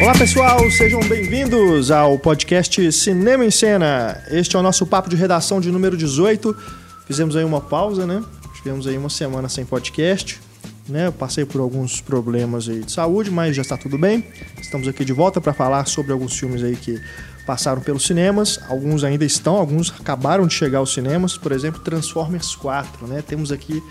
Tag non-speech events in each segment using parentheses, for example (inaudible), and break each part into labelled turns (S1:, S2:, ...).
S1: Olá pessoal, sejam bem-vindos ao podcast Cinema em Cena. Este é o nosso papo de redação de número 18. Fizemos aí uma pausa, né? Tivemos aí uma semana sem podcast, né? Eu passei por alguns problemas aí de saúde, mas já está tudo bem. Estamos aqui de volta para falar sobre alguns filmes aí que passaram pelos cinemas, alguns ainda estão, alguns acabaram de chegar aos cinemas, por exemplo, Transformers 4, né? Temos aqui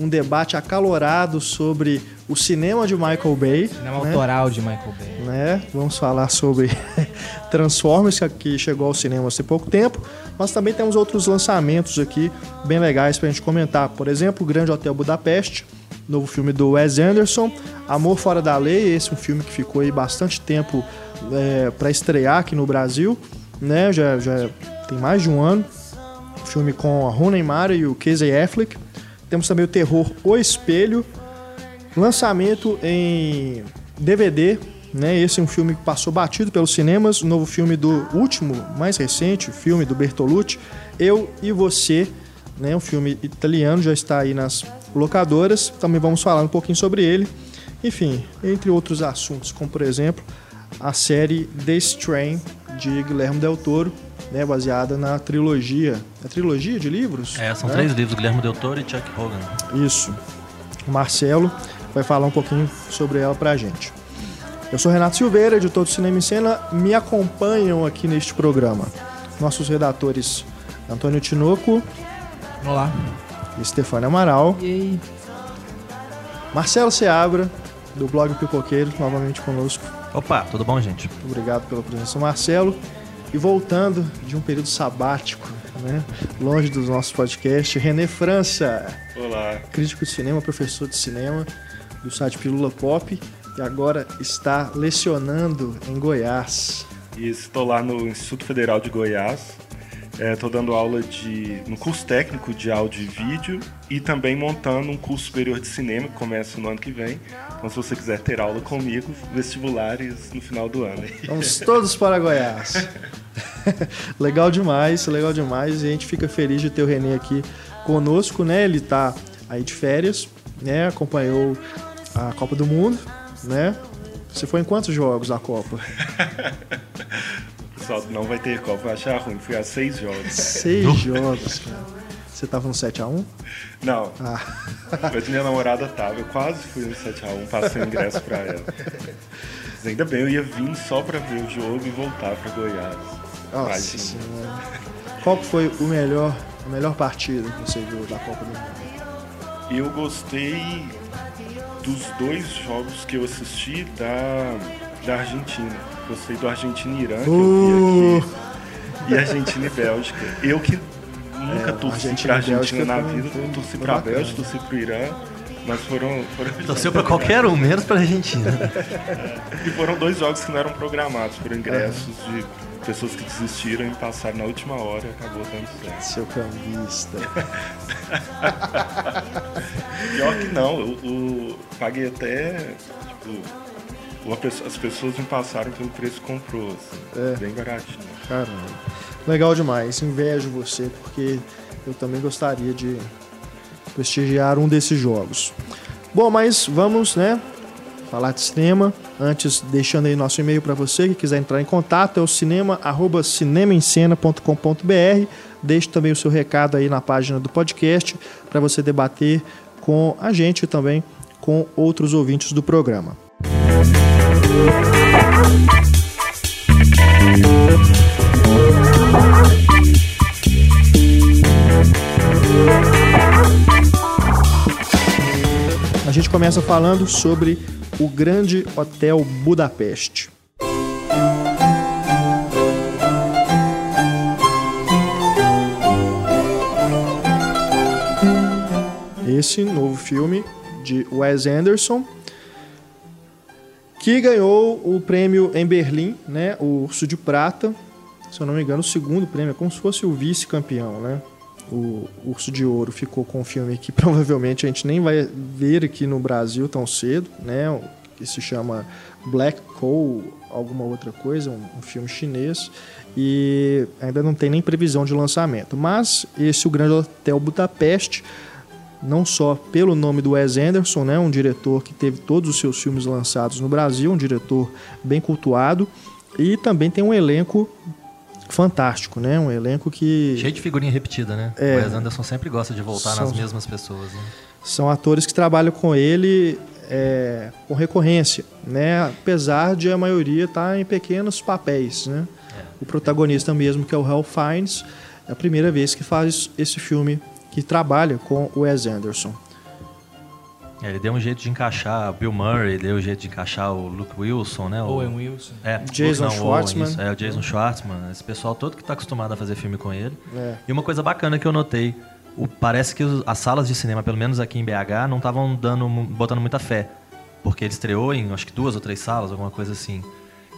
S1: um debate acalorado sobre o cinema de Michael Bay.
S2: Cinema
S1: né?
S2: autoral de Michael Bay.
S1: né? Vamos falar sobre (laughs) Transformers, que aqui chegou ao cinema há pouco tempo, mas também temos outros lançamentos aqui bem legais pra gente comentar. Por exemplo, o Grande Hotel Budapeste, novo filme do Wes Anderson, Amor Fora da Lei, esse é um filme que ficou aí bastante tempo é, para estrear aqui no Brasil, né? Já, já tem mais de um ano. Filme com a Rooney Mara e o Casey Affleck. Temos também o terror O Espelho, lançamento em DVD, né? Esse é um filme que passou batido pelos cinemas, o novo filme do último, mais recente, filme do Bertolucci, Eu e Você, né? Um filme italiano, já está aí nas locadoras. Também vamos falar um pouquinho sobre ele. Enfim, entre outros assuntos, como por exemplo, a série The Strain de Guilherme Del Toro, né, baseada na trilogia, a trilogia de livros?
S3: É, são
S1: né?
S3: três livros, Guilherme Del Toro e Chuck Hogan.
S1: Isso. O Marcelo vai falar um pouquinho sobre ela pra gente. Eu sou Renato Silveira, editor do Cinema em Cena. Me acompanham aqui neste programa nossos redatores Antônio Tinoco
S2: Olá.
S1: e Stefania Amaral.
S2: E aí?
S1: Marcelo Seabra, do blog Pipoqueiro, novamente conosco.
S3: Opa, tudo bom, gente?
S1: Muito obrigado pela presença, Marcelo. E voltando de um período sabático, né? longe dos nossos podcasts, René França.
S4: Olá.
S1: crítico de cinema, professor de cinema do site Pilula Pop e agora está lecionando em Goiás.
S4: E estou lá no Instituto Federal de Goiás. Estou dando aula de, no curso técnico de áudio e vídeo e também montando um curso superior de cinema que começa no ano que vem. Então, se você quiser ter aula comigo, vestibulares no final do ano. (laughs)
S1: Vamos todos para Goiás. (laughs) legal demais, legal demais. E a gente fica feliz de ter o Renê aqui conosco, né? Ele tá aí de férias, né? Acompanhou a Copa do Mundo, né? Você foi em quantos jogos da Copa? (laughs)
S4: Pessoal, não vai ter Copa, vai achar ruim. Fui a seis jogos.
S1: Seis jogos, cara. Você tava no 7x1?
S4: Não,
S1: Ah,
S4: mas minha namorada tava. Eu quase fui no 7x1, passei o ingresso pra ela. Mas ainda bem, eu ia vir só pra ver o jogo e voltar pra Goiás.
S1: nossa
S4: Imagina.
S1: senhora. Qual foi o melhor, a melhor partida que você viu da Copa do Mundo?
S4: Eu gostei dos dois jogos que eu assisti da, da Argentina. Gostei do Argentina e Irã, que
S1: Uh!
S4: eu vi aqui. E Argentina e Bélgica. Eu que nunca
S1: É,
S4: torci
S1: Argentina
S4: pra Argentina na vida.
S1: foi-
S4: torci
S1: foi
S4: pra
S1: bacana.
S4: Bélgica, torci pro Irã. Mas foram, foram, (laughs)
S3: Torceu pra qualquer um, menos pra Argentina. (laughs)
S4: e foram dois jogos que não eram programados, foram ingressos
S1: É.
S4: de pessoas que desistiram e passaram na última hora e acabou dando certo.
S1: Seu cambista. (laughs)
S4: Pior que não, eu, eu paguei até. Tipo, pessoa- as pessoas me passaram pelo preço que comprou, assim,
S1: É.
S4: bem baratinho.
S1: Caramba. Legal demais. Invejo você, porque eu também gostaria de prestigiar um desses jogos. Bom, mas vamos, né? Falar de cinema. Antes, deixando aí nosso e-mail para você que quiser entrar em contato, é o cinema, arroba cinemaencena.com.br. Deixe também o seu recado aí na página do podcast para você debater com a gente e também com outros ouvintes do programa. A gente começa falando sobre o Grande Hotel Budapeste. Esse novo filme de Wes Anderson, que ganhou o prêmio em Berlim, né? O Urso de Prata, se eu não me engano, o segundo prêmio, é como se fosse o vice-campeão, né? O Urso de Ouro ficou com um filme que (laughs) provavelmente a gente nem vai ver aqui no Brasil tão cedo, né? Que se chama Black Coal alguma outra coisa, um, um filme chinês, e ainda não tem nem previsão de lançamento. Mas esse O Grande Hotel Budapeste, não só pelo nome do Wes Anderson, né, um diretor que teve todos os seus filmes lançados no Brasil, um diretor bem cultuado, e também tem um elenco fantástico, né? Um elenco que
S3: Cheio de figurinha repetida, né?
S1: É.
S3: O Wes Anderson sempre gosta de voltar
S1: São-
S3: nas mesmas pessoas, né?
S1: são atores que trabalham com ele é, com recorrência, né? Apesar de a maioria estar em pequenos papéis, né? O protagonista mesmo, que é o Hal Fiennes, é a primeira vez que faz esse filme que trabalha com o Wes Anderson.
S3: É, ele deu um jeito de encaixar Bill Murray, deu um jeito de encaixar o Luke Wilson, né? O,
S2: Owen Wilson.
S3: É,
S1: Jason
S3: Luke não, Owen,
S1: Schwartzman.
S3: isso, é, o Jason Schwartzman. Esse pessoal todo que tá acostumado a fazer filme com ele.
S1: É.
S3: E uma coisa bacana que eu notei, o- parece que os- as salas de cinema, pelo menos aqui em BH, não estavam dando, botando muita fé. Porque ele estreou em acho que duas ou três salas, alguma coisa assim.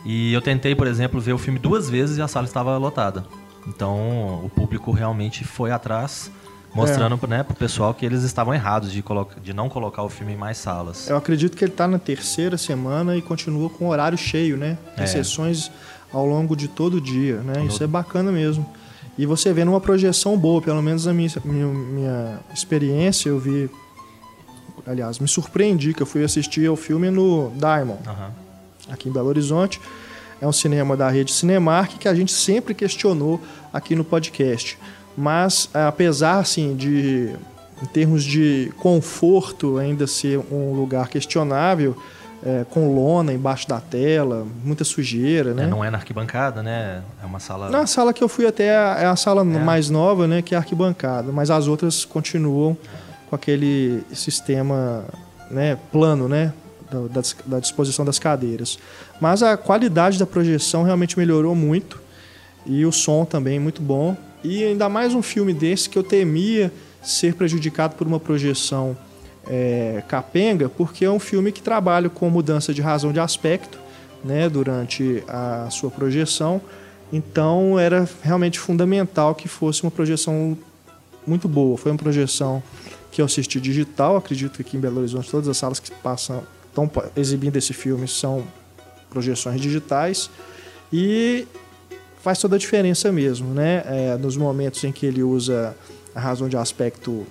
S3: E eu tentei, por exemplo, ver o filme duas vezes e a sala estava lotada. Então o público realmente foi atrás, mostrando né, pro pessoal que eles estavam errados de, coloca- de não colocar o filme em mais salas.
S1: Eu acredito que ele está na terceira semana e continua com o horário cheio, né? Tem
S3: É.
S1: sessões ao longo de todo o dia, né? Isso é bacana mesmo. E você vê numa projeção boa, pelo menos na minha, minha, minha experiência, eu vi. Aliás, me surpreendi que eu fui assistir ao filme no Diamond,
S3: Aham.
S1: aqui em Belo Horizonte. É um cinema da rede Cinemark que a gente sempre questionou aqui no podcast. Mas, eh, apesar assim, de, em termos de conforto, ainda ser um lugar questionável, eh, com lona embaixo da tela, muita sujeira, né?
S3: É, não é na arquibancada, né? É uma sala.
S1: Na sala que eu fui até é a sala mais nova, né, que é a arquibancada, mas as outras continuam com aquele sistema, né, plano, né, da, da da disposição das cadeiras. Mas a qualidade da projeção realmente melhorou muito e o som também muito bom. E ainda mais um filme desse que eu temia ser prejudicado por uma projeção é, capenga, porque é um filme que trabalha com mudança de razão de aspecto né, durante a sua projeção. Então era realmente fundamental que fosse uma projeção muito boa. Foi uma projeção que eu assisti digital. Acredito que aqui em Belo Horizonte todas as salas que passam estão exibindo esse filme são projeções digitais e faz toda a diferença mesmo, né? É, nos momentos em que ele usa a razão de aspecto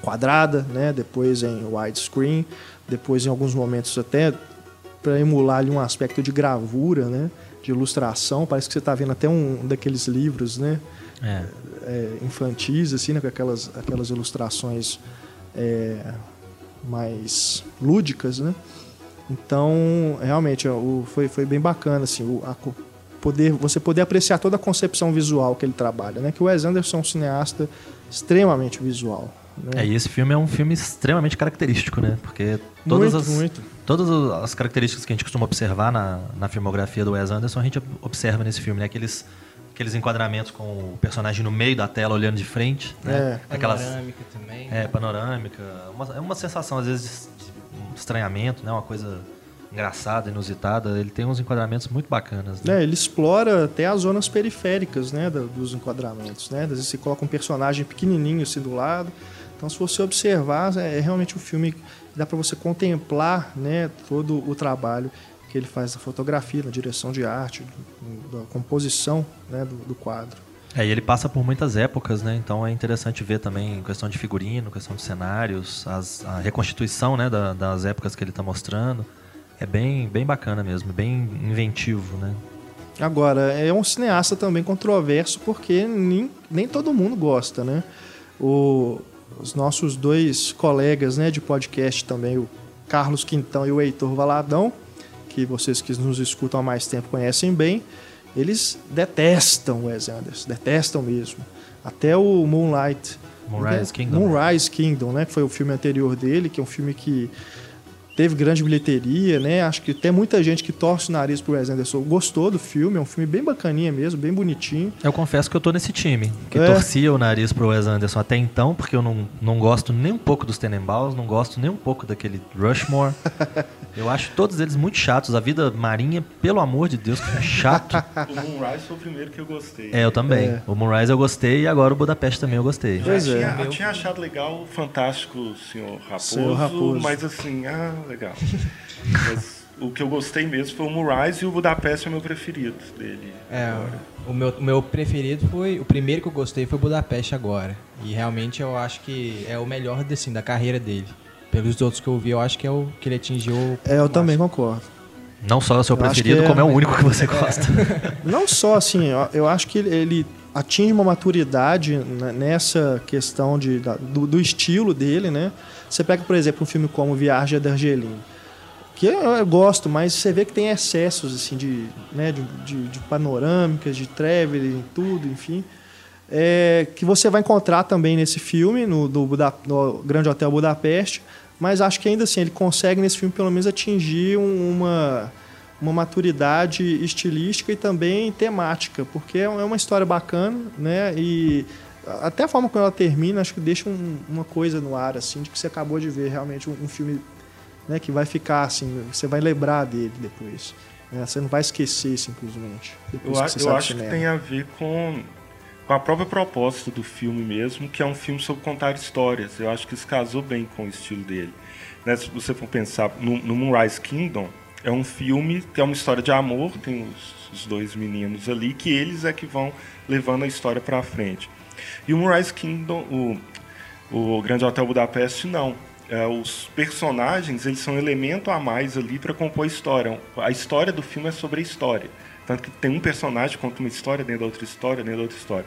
S1: quadrada, né? Depois em widescreen, depois em alguns momentos até para emular ali um aspecto de gravura, né? De ilustração, parece que você está vendo até um daqueles livros, né?
S3: É.
S1: é, infantis, assim, né, com aquelas, aquelas ilustrações é, mais lúdicas, né? Então, realmente, ó, o, foi, foi bem bacana, assim, o, a poder, você poder apreciar toda a concepção visual que ele trabalha, né? Que o Wes Anderson é um cineasta extremamente visual. Né?
S3: É, e esse filme é um filme extremamente característico, né? Porque todas,
S1: muito,
S3: as,
S1: muito.
S3: todas as características que a gente costuma observar na, na filmografia do Wes Anderson, a gente observa nesse filme, né? Aqueles, aqueles enquadramentos com o personagem no meio da tela, olhando de frente, né?
S1: É.
S3: Aquelas,
S2: Panorâmica também.
S3: é, panorâmica. Uma, é uma sensação, às vezes, de, de um estranhamento, né? Uma coisa engraçada, inusitada. Ele tem uns enquadramentos muito bacanas, né?
S1: É, ele explora até as zonas periféricas né, dos enquadramentos. Né? Às vezes você coloca um personagem pequenininho assim do lado. Então, se você observar, é é realmente um filme que dá para você contemplar né, todo o trabalho que ele faz na fotografia, na direção de arte, da composição né, do, do quadro.
S3: É, e ele passa por muitas épocas, né? Então é interessante ver também em questão de figurino, questão de cenários, as- a reconstituição né, da- das épocas que ele está mostrando. É bem, bem bacana mesmo, bem inventivo, né?
S1: Agora, é um cineasta também controverso porque nem, nem todo mundo gosta, né? O- os nossos dois colegas né, de podcast também, o Carlos Quintão e o Heitor Valadão, que vocês que nos escutam há mais tempo conhecem bem, eles detestam o Wes Anderson, detestam mesmo. Até o Moonlight.
S3: Moonrise
S1: né?
S3: Kingdom.
S1: Moonrise Kingdom, né? Que foi o filme anterior dele, que é um filme que teve grande bilheteria, né? Acho que até muita gente que torce o nariz pro Wes Anderson gostou do filme, é um filme bem bacaninha mesmo, bem bonitinho.
S3: Eu confesso que eu tô nesse time, que
S1: É.
S3: torcia o nariz pro Wes Anderson até então, porque eu não, não gosto nem um pouco dos Tenenbaums, não gosto nem um pouco daquele Rushmore. (laughs) eu acho todos eles muito chatos. A vida marinha, pelo amor de Deus, que é chato. (laughs)
S4: O Moonrise foi o primeiro que eu gostei.
S3: É, eu também.
S1: É.
S3: O Moonrise eu gostei e agora o Budapeste também eu gostei.
S1: Pois é.
S4: tinha, eu tinha achado legal o Fantástico Senhor Raposo,
S1: Senhor Raposo.
S4: mas assim, ah, legal. mas o que eu gostei mesmo foi o Moraes e o Budapeste é o meu preferido dele.
S2: É, o meu, o meu preferido foi. O primeiro que eu gostei foi Budapeste agora. E realmente eu acho que é o melhor assim, da carreira dele. Pelos outros que eu vi, eu acho que é o que ele atingiu. o
S1: É, eu também concordo.
S3: Não só é o seu
S1: Eu
S3: preferido,
S1: é-
S3: como é o único que você (laughs) gosta. (laughs)
S1: Não só assim, eu, eu acho que ele, ele atinge uma maturidade né, nessa questão de, da- do, do estilo dele, né? Você pega, por exemplo, um filme como Viagem a Darjeeling, que eu, eu gosto, mas você vê que tem excessos assim de, né, de, de, de panorâmicas, de traveling, tudo, enfim. É, que você vai encontrar também nesse filme, no, do Buda- no Grande Hotel Budapeste, mas acho que ainda assim ele consegue nesse filme pelo menos atingir um- uma, uma maturidade estilística e também temática, porque é uma história bacana, né? E até a forma como ela termina, acho que deixa um- uma coisa no ar, assim, de que você acabou de ver realmente um, um filme né, que vai ficar assim, você vai lembrar dele depois. né? Você não vai esquecer simplesmente.
S4: Eu,
S1: que
S4: eu acho que tem a ver com, com a própria proposta do filme mesmo, que é um filme sobre contar histórias. Eu acho que isso casou bem com o estilo dele. Né, se você for pensar no, no Moonrise Kingdom, é um filme que é uma história de amor, tem os, os dois meninos ali, que eles é que vão levando a história para frente. E o Moonrise Kingdom, o, o Grande Hotel Budapeste, não. É, os personagens eles são um elemento a mais ali para compor a história. A história do filme é sobre a história. Tanto que tem um personagem que conta uma história dentro da outra história, dentro da outra história.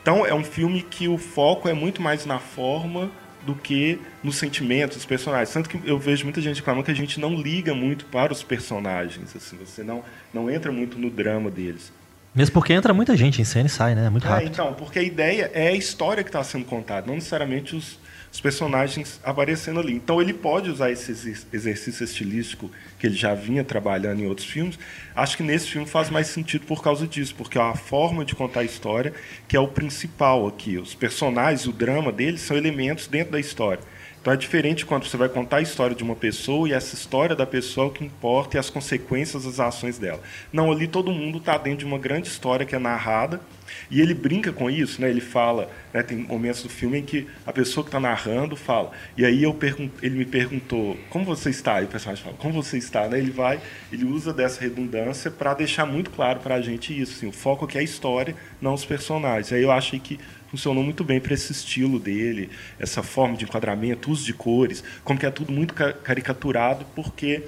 S4: Então é um filme que o foco é muito mais na forma do que nos sentimentos dos personagens. Tanto que eu vejo muita gente reclamando que a gente não liga muito para os personagens. Assim, você não, não entra muito no drama deles.
S3: Mesmo porque entra muita gente em cena e sai, né? Muito
S4: É,
S3: rápido.
S4: então, porque a ideia é a história que está sendo contada, não necessariamente os, os personagens aparecendo ali. Então ele pode usar esse exer- exercício estilístico que ele já vinha trabalhando em outros filmes. Acho que nesse filme faz mais sentido por causa disso, porque é a forma de contar a história que é o principal aqui. Os personagens, o drama deles são elementos dentro da história. Então é diferente quando você vai contar a história de uma pessoa e essa história da pessoa é o que importa e as consequências das ações dela. Não, ali todo mundo está dentro de uma grande história que é narrada e ele brinca com isso, né? Ele fala, né? tem momentos do filme em que a pessoa que está narrando fala. E aí eu pergun ele me perguntou como você está. E o personagem fala como você está, né? Ele vai, ele usa dessa redundância para deixar muito claro para a gente isso. Assim, o foco aqui é a história, não os personagens. Aí eu achei que funcionou muito bem para esse estilo dele, essa forma de enquadramento, uso de cores, como que é tudo muito ca- caricaturado, porque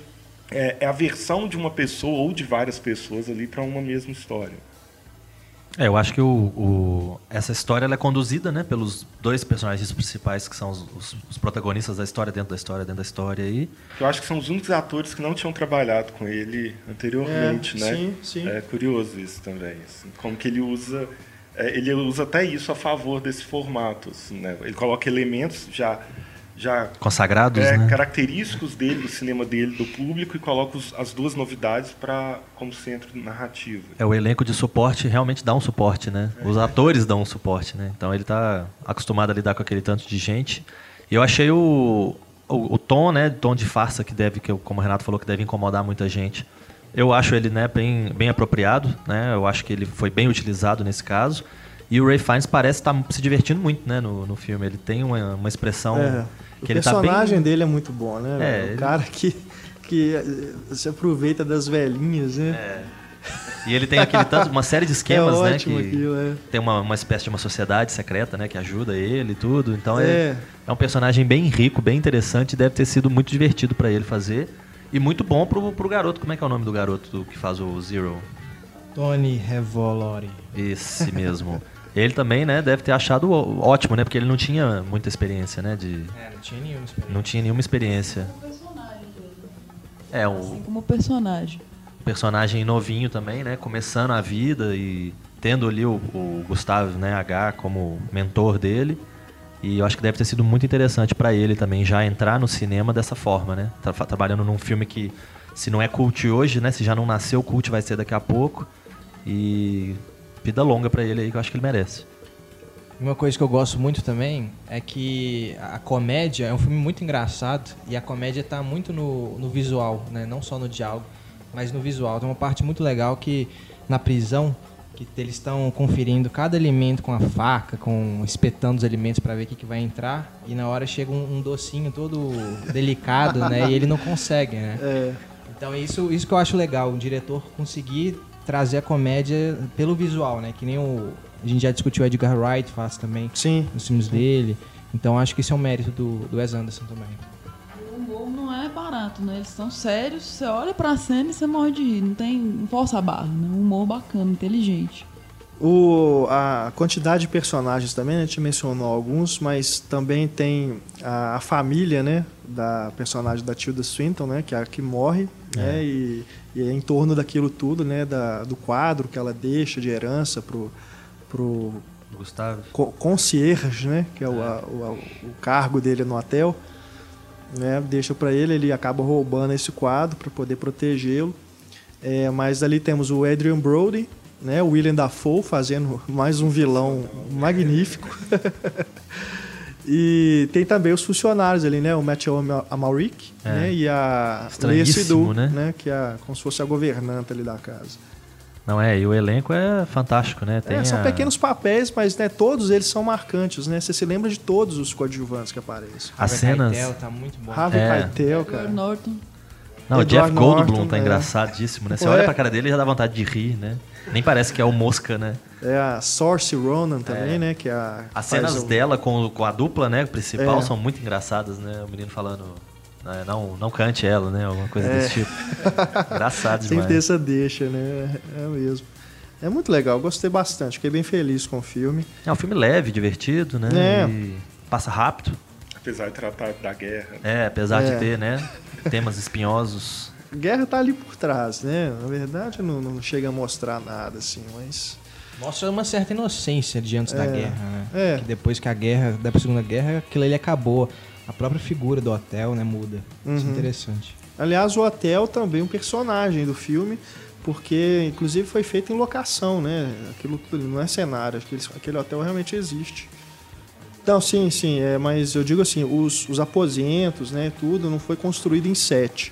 S4: é, é a versão de uma pessoa ou de várias pessoas ali para uma mesma história.
S3: É, eu acho que o, o- essa história ela é conduzida né, pelos dois personagens principais que são os, os- os protagonistas da história, dentro da história, dentro da história aí.
S4: Eu acho que são os únicos atores que não tinham trabalhado com ele anteriormente,
S1: É,
S4: né?
S1: sim, sim.
S4: É curioso isso também. assim, como que ele usa, ele usa até isso a favor desse formato, assim, né? Ele coloca elementos já já
S3: Consagrados,
S4: é,
S3: né?
S4: característicos dele, do cinema dele, do público e coloca os- as duas novidades para como centro narrativo.
S3: É, o elenco de suporte realmente dá um suporte, né? Os atores dão um suporte, né? Então ele tá acostumado a lidar com aquele tanto de gente. E eu achei o, o, o tom, né? Tom de farsa que deve, que eu- como o Renato falou, que deve incomodar muita gente. Eu acho ele né, bem, bem apropriado, né? Eu acho que ele foi bem utilizado nesse caso. E o Ray Fiennes parece estar se divertindo muito, né, no, no filme. Ele tem uma, uma expressão
S1: É, o
S3: que ele tá
S1: personagem
S3: bem...
S1: dele é muito bom, né?
S3: É,
S1: velho? O cara que, que eh, se aproveita das velhinhas, né?
S3: E ele tem aquele tanto, uma série de (laughs) esquemas,
S1: é
S3: né? que
S1: aquilo, é.
S3: tem uma, uma espécie de uma sociedade secreta, né? Que ajuda ele e tudo. Então é.
S1: É.
S3: é um personagem bem rico, bem interessante. Deve ter sido muito divertido pra ele fazer. E muito bom pro, pro garoto. Como é que é o nome do garoto do- que faz o Zero?
S2: Tony Revolori.
S3: Esse (laughs) mesmo. ele também, né? Deve ter achado ótimo, né? Porque ele não tinha muita experiência, né? De,
S2: É, não tinha nenhuma experiência.
S3: não tinha nenhuma experiência. É, o,
S5: Assim como personagem.
S3: personagem novinho também, né? Começando a vida e tendo ali o, o Gustavo né, H como mentor dele. E eu acho que deve ter sido muito interessante para ele também já entrar no cinema dessa forma, né? Tra- trabalhando num filme que, se não é cult hoje, né? Se já não nasceu, cult vai ser daqui a pouco. E vida longa para ele aí que eu acho que ele merece.
S2: Uma coisa que eu gosto muito também é que a comédia é um filme muito engraçado e a comédia tá muito no, no visual, né? Não só no diálogo, mas no visual. Tem uma parte muito legal que na prisão que eles estão conferindo cada alimento com a faca, com espetando os alimentos para ver o que, que vai entrar e na hora chega um, um docinho todo (laughs) delicado, né? E ele não consegue, né?
S1: É.
S2: Então isso, isso que eu acho legal, o diretor conseguir trazer a comédia pelo visual, né? Que nem o. A gente já discutiu o Edgar Wright faz também
S1: Sim.
S2: nos filmes dele. Então acho que isso é um mérito do, do Wes Anderson também.
S5: Não é barato, né? Eles estão sérios, você olha pra cena e você morre de rir. Não tem. Força barra, né? Um humor bacana, inteligente.
S1: O, a quantidade de personagens também, né? a gente mencionou alguns, mas também tem a, a família, né? Da personagem da Tilda Swinton, né? Que é a que morre, né? E, e é em torno daquilo tudo, né? Da, do quadro que ela deixa de herança pro, pro
S3: Gustavo.
S1: co- concierge, né? Que é o, a- o, a- o cargo dele no hotel. Né? Deixa para ele, ele acaba roubando esse quadro para poder protegê-lo. É, mas ali temos o Adrian Brody, né? O William Dafoe fazendo mais um vilão magnífico. (laughs) e tem também os funcionários ali, né? O Matthew Ama- Amarick
S3: É.
S1: né? e a
S3: Estranhíssimo,
S1: Seydoux,
S3: né?
S1: né? Que é como se fosse a governanta ali da casa.
S3: Não é, e o elenco é fantástico, né? Tem
S1: É, são
S3: a-
S1: pequenos papéis, mas né, todos eles são marcantes, né? Você se lembra de todos os coadjuvantes que aparecem.
S3: As
S2: Harvey
S3: cenas.
S2: Keitel tá muito bom.
S1: Harvey
S3: É.
S1: Keitel,
S5: Edward
S1: cara.
S5: Norton.
S3: Não, o
S1: Edward
S3: Jeff Goldblum
S1: Norton,
S3: tá
S1: é.
S3: engraçadíssimo, né? Você
S1: Pô,
S3: olha
S1: é.
S3: pra cara dele e já dá vontade de rir, né? Nem parece que é o Mosca, né?
S1: É a Saoirse Ronan também, né? Que é a,
S3: As cenas
S1: o-
S3: dela com, com a dupla, né, principal,
S1: É.
S3: são muito engraçadas, né? O menino falando, não, não cante ela, né? Alguma coisa
S1: É.
S3: desse tipo. (laughs) Engraçado
S1: Sempre
S3: demais.
S1: tem essa deixa, né? É mesmo. É muito legal, gostei bastante, fiquei bem feliz com o filme.
S3: É um filme leve, divertido, né?
S1: É.
S3: E passa rápido.
S4: Apesar de tratar da guerra.
S3: É, apesar
S1: É.
S3: de ter, né? Temas espinhosos.
S1: Guerra tá ali por trás, né? Na verdade, não, não chega a mostrar nada, assim, mas.
S2: Mostra uma certa inocência diante da
S1: É.
S2: guerra, né?
S1: É.
S2: Que depois que a guerra, da Segunda Guerra, aquilo ali acabou. A própria figura do hotel, né, muda. Isso é
S1: Uhum.
S2: interessante.
S1: Aliás, o hotel também é um personagem do filme, porque inclusive foi feito em locação, né? Aquilo não é cenário, aquele, aquele hotel realmente existe. Então, sim, sim, é, mas eu digo assim, os, os aposentos, né, tudo não foi construído em set.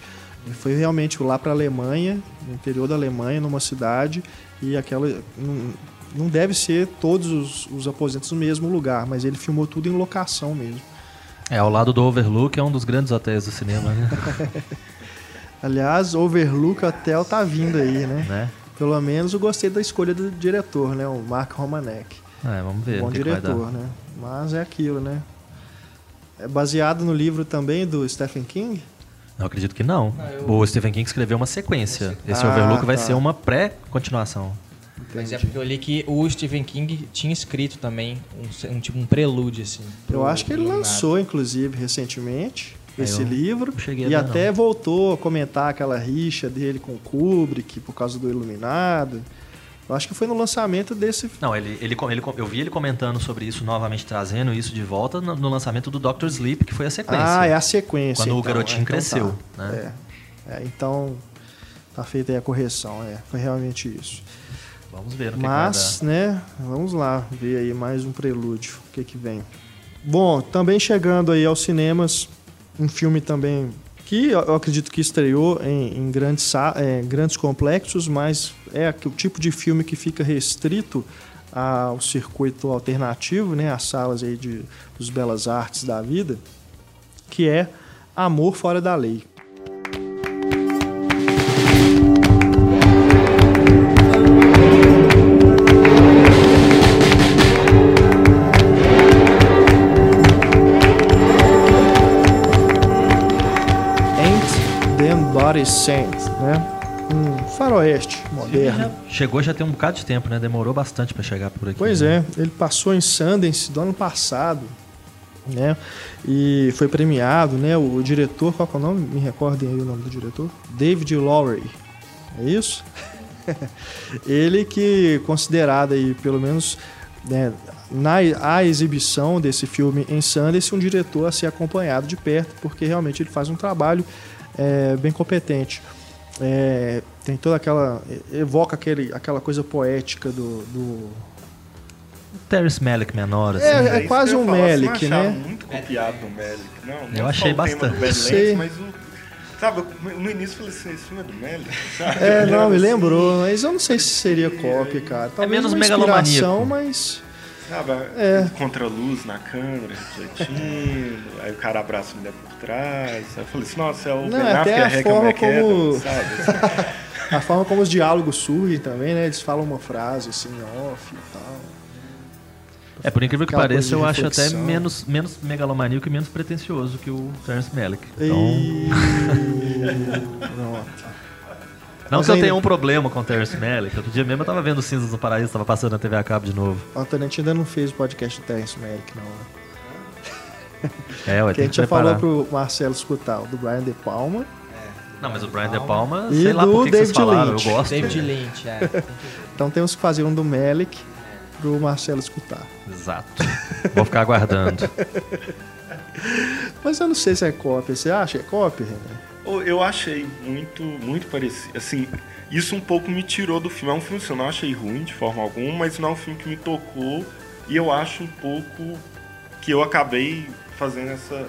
S1: Foi realmente lá para a Alemanha, no interior da Alemanha, numa cidade, e aquela não, não deve ser todos os, os aposentos no mesmo lugar, mas ele filmou tudo em locação mesmo.
S3: É, ao lado do Overlook, é um dos grandes hotéis do cinema, né? (laughs)
S1: Aliás, Overlook Hotel tá vindo aí, né?
S3: né?
S1: Pelo menos eu gostei da escolha do diretor, né? O Mark Romanek.
S3: É, vamos ver
S1: Bom
S3: o que, que vai dar.
S1: diretor, né? Mas é aquilo, né? É baseado no livro também do Stephen King?
S3: Eu acredito que não.
S2: Não, eu-
S3: O Stephen King escreveu uma sequência. Esse
S1: Ah,
S3: Overlook vai
S1: tá.
S3: ser uma pré-continuação.
S2: Mas é porque eu li que o Stephen King tinha escrito também um, um tipo um prelúdio, assim.
S1: Eu acho que ele lançou, inclusive, recentemente,
S3: É,
S1: esse
S3: eu
S1: livro. E até
S3: não.
S1: voltou a comentar aquela rixa dele com o Kubrick por causa do Iluminado. Eu acho que foi no lançamento desse.
S3: Não, ele, ele, ele, eu vi ele comentando sobre isso novamente, trazendo isso de volta no, no lançamento do Doctor Sleep, que foi a sequência.
S1: Ah, é a sequência.
S3: Quando o
S1: então.
S3: garotinho
S1: É, então
S3: cresceu,
S1: tá.
S3: né?
S1: É. É, então tá feita aí a correção. É, foi realmente isso.
S3: Vamos ver o que,
S1: Mas, né, vamos lá ver aí mais um prelúdio, o que que vem. Bom, também chegando aí aos cinemas, um filme também que eu acredito que estreou em, em grandes, é, grandes complexos, mas é o tipo de filme que fica restrito ao circuito alternativo, né, às salas aí de, dos belas artes da vida, que é Amor Fora da Lei. Saint, né? Um faroeste moderno.
S3: dar. Chegou já tem um bocado de tempo, né? Demorou bastante pra chegar por aqui.
S1: Pois
S3: né?
S1: é, ele passou em Sundance do ano passado, né? E foi premiado, né? O, diretor, qual é o nome? Me recordem aí o nome do diretor? David Lowery. É isso? (laughs) ele que considerado aí, pelo menos, né, na a exibição desse filme em Sundance, um diretor a ser acompanhado de perto, porque realmente ele faz um trabalho é, bem competente. É, tem toda aquela. evoca aquele, aquela coisa poética do- do,
S3: Terrence Malick menor, assim.
S1: É,
S4: É
S1: quase um
S4: acharam
S1: né?
S4: muito copiado do Melick, não? não
S3: Eu achei bastante.
S4: do Badlands,
S1: Sei.
S4: mas o... Sabe, eu- no início eu falei assim, esse filme é do Melick? sabe?
S1: É, não, me
S4: Assim,
S1: lembrou, mas eu não sei se seria cópia, cara. Talvez
S3: menos
S1: uma
S3: megalomaníaco.
S1: mas
S4: Sabe,
S1: É.
S4: contra luz na câmera, refletindo, aí o cara abraça a mulher por trás. Aí eu falei assim, nossa, é o
S1: Não,
S4: Ben
S1: até a
S4: a
S1: forma como-
S4: sabe? (laughs)
S1: A forma como os diálogos surgem também, né? Eles falam uma frase assim, off e tal.
S3: É, por incrível que
S1: Aquela
S3: pareça, eu acho até menos, menos megalomaníaco e menos pretencioso que o Terence Malick. Então,
S1: E... (laughs) Pronto.
S3: Não
S1: Mas
S3: que eu
S1: ainda-
S3: tenha um problema com o Terence Malick. Outro dia mesmo eu tava vendo Cinzas no Paraíso, tava passando na TV a cabo de novo.
S1: O Antônio, a gente ainda não fez o podcast do Terence Malick, não. Né?
S3: É, ué,
S1: Que a gente já falou pro Marcelo escutar, o do Brian De Palma.
S3: Não, mas o Brian De Palma,
S1: E
S3: sei lá por que, vocês
S1: David
S3: falaram,
S1: Lynch.
S3: eu gosto.
S2: David Lynch, é. (laughs)
S1: Então temos que fazer um do Malick pro Marcelo escutar.
S3: Exato. Vou ficar aguardando. (laughs)
S1: Mas eu não sei se é cópia. Você acha que é cópia, René?
S4: Eu achei muito, muito parecido. Assim, isso um pouco me tirou do filme. É um filme que eu não achei ruim de forma alguma, mas não é um filme que me tocou. E eu acho um pouco que eu acabei fazendo essa,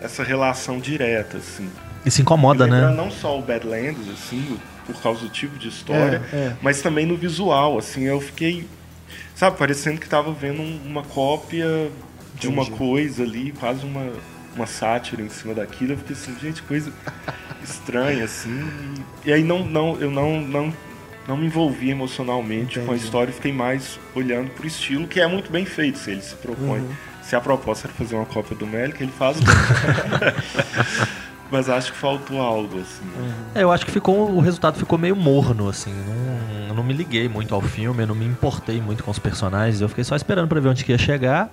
S4: essa relação direta, assim.
S3: Isso incomoda,
S4: Me lembra
S3: né?
S4: Não só o Badlands, assim, por causa do tipo de história,
S1: É, é.
S4: mas também no visual, assim, eu fiquei, sabe, parecendo que tava vendo um- uma cópia de uma
S1: Entendi.
S4: coisa ali, quase uma, uma sátira em cima daquilo. Eu fiquei assim, gente, coisa estranha, assim. E aí não, não, eu não, não, não me envolvi emocionalmente com a
S1: Entendi.
S4: história, eu fiquei mais olhando pro estilo, que é muito bem feito, se ele se propõe.
S1: Uhum.
S4: Se a proposta era fazer uma cópia do Melick, ele faz. (laughs) Mas acho que faltou algo, assim.
S3: É, eu acho que ficou, o resultado ficou meio morno, assim. Não, eu não me liguei muito ao filme, eu não me importei muito com os personagens. Eu fiquei só esperando pra ver onde que ia chegar.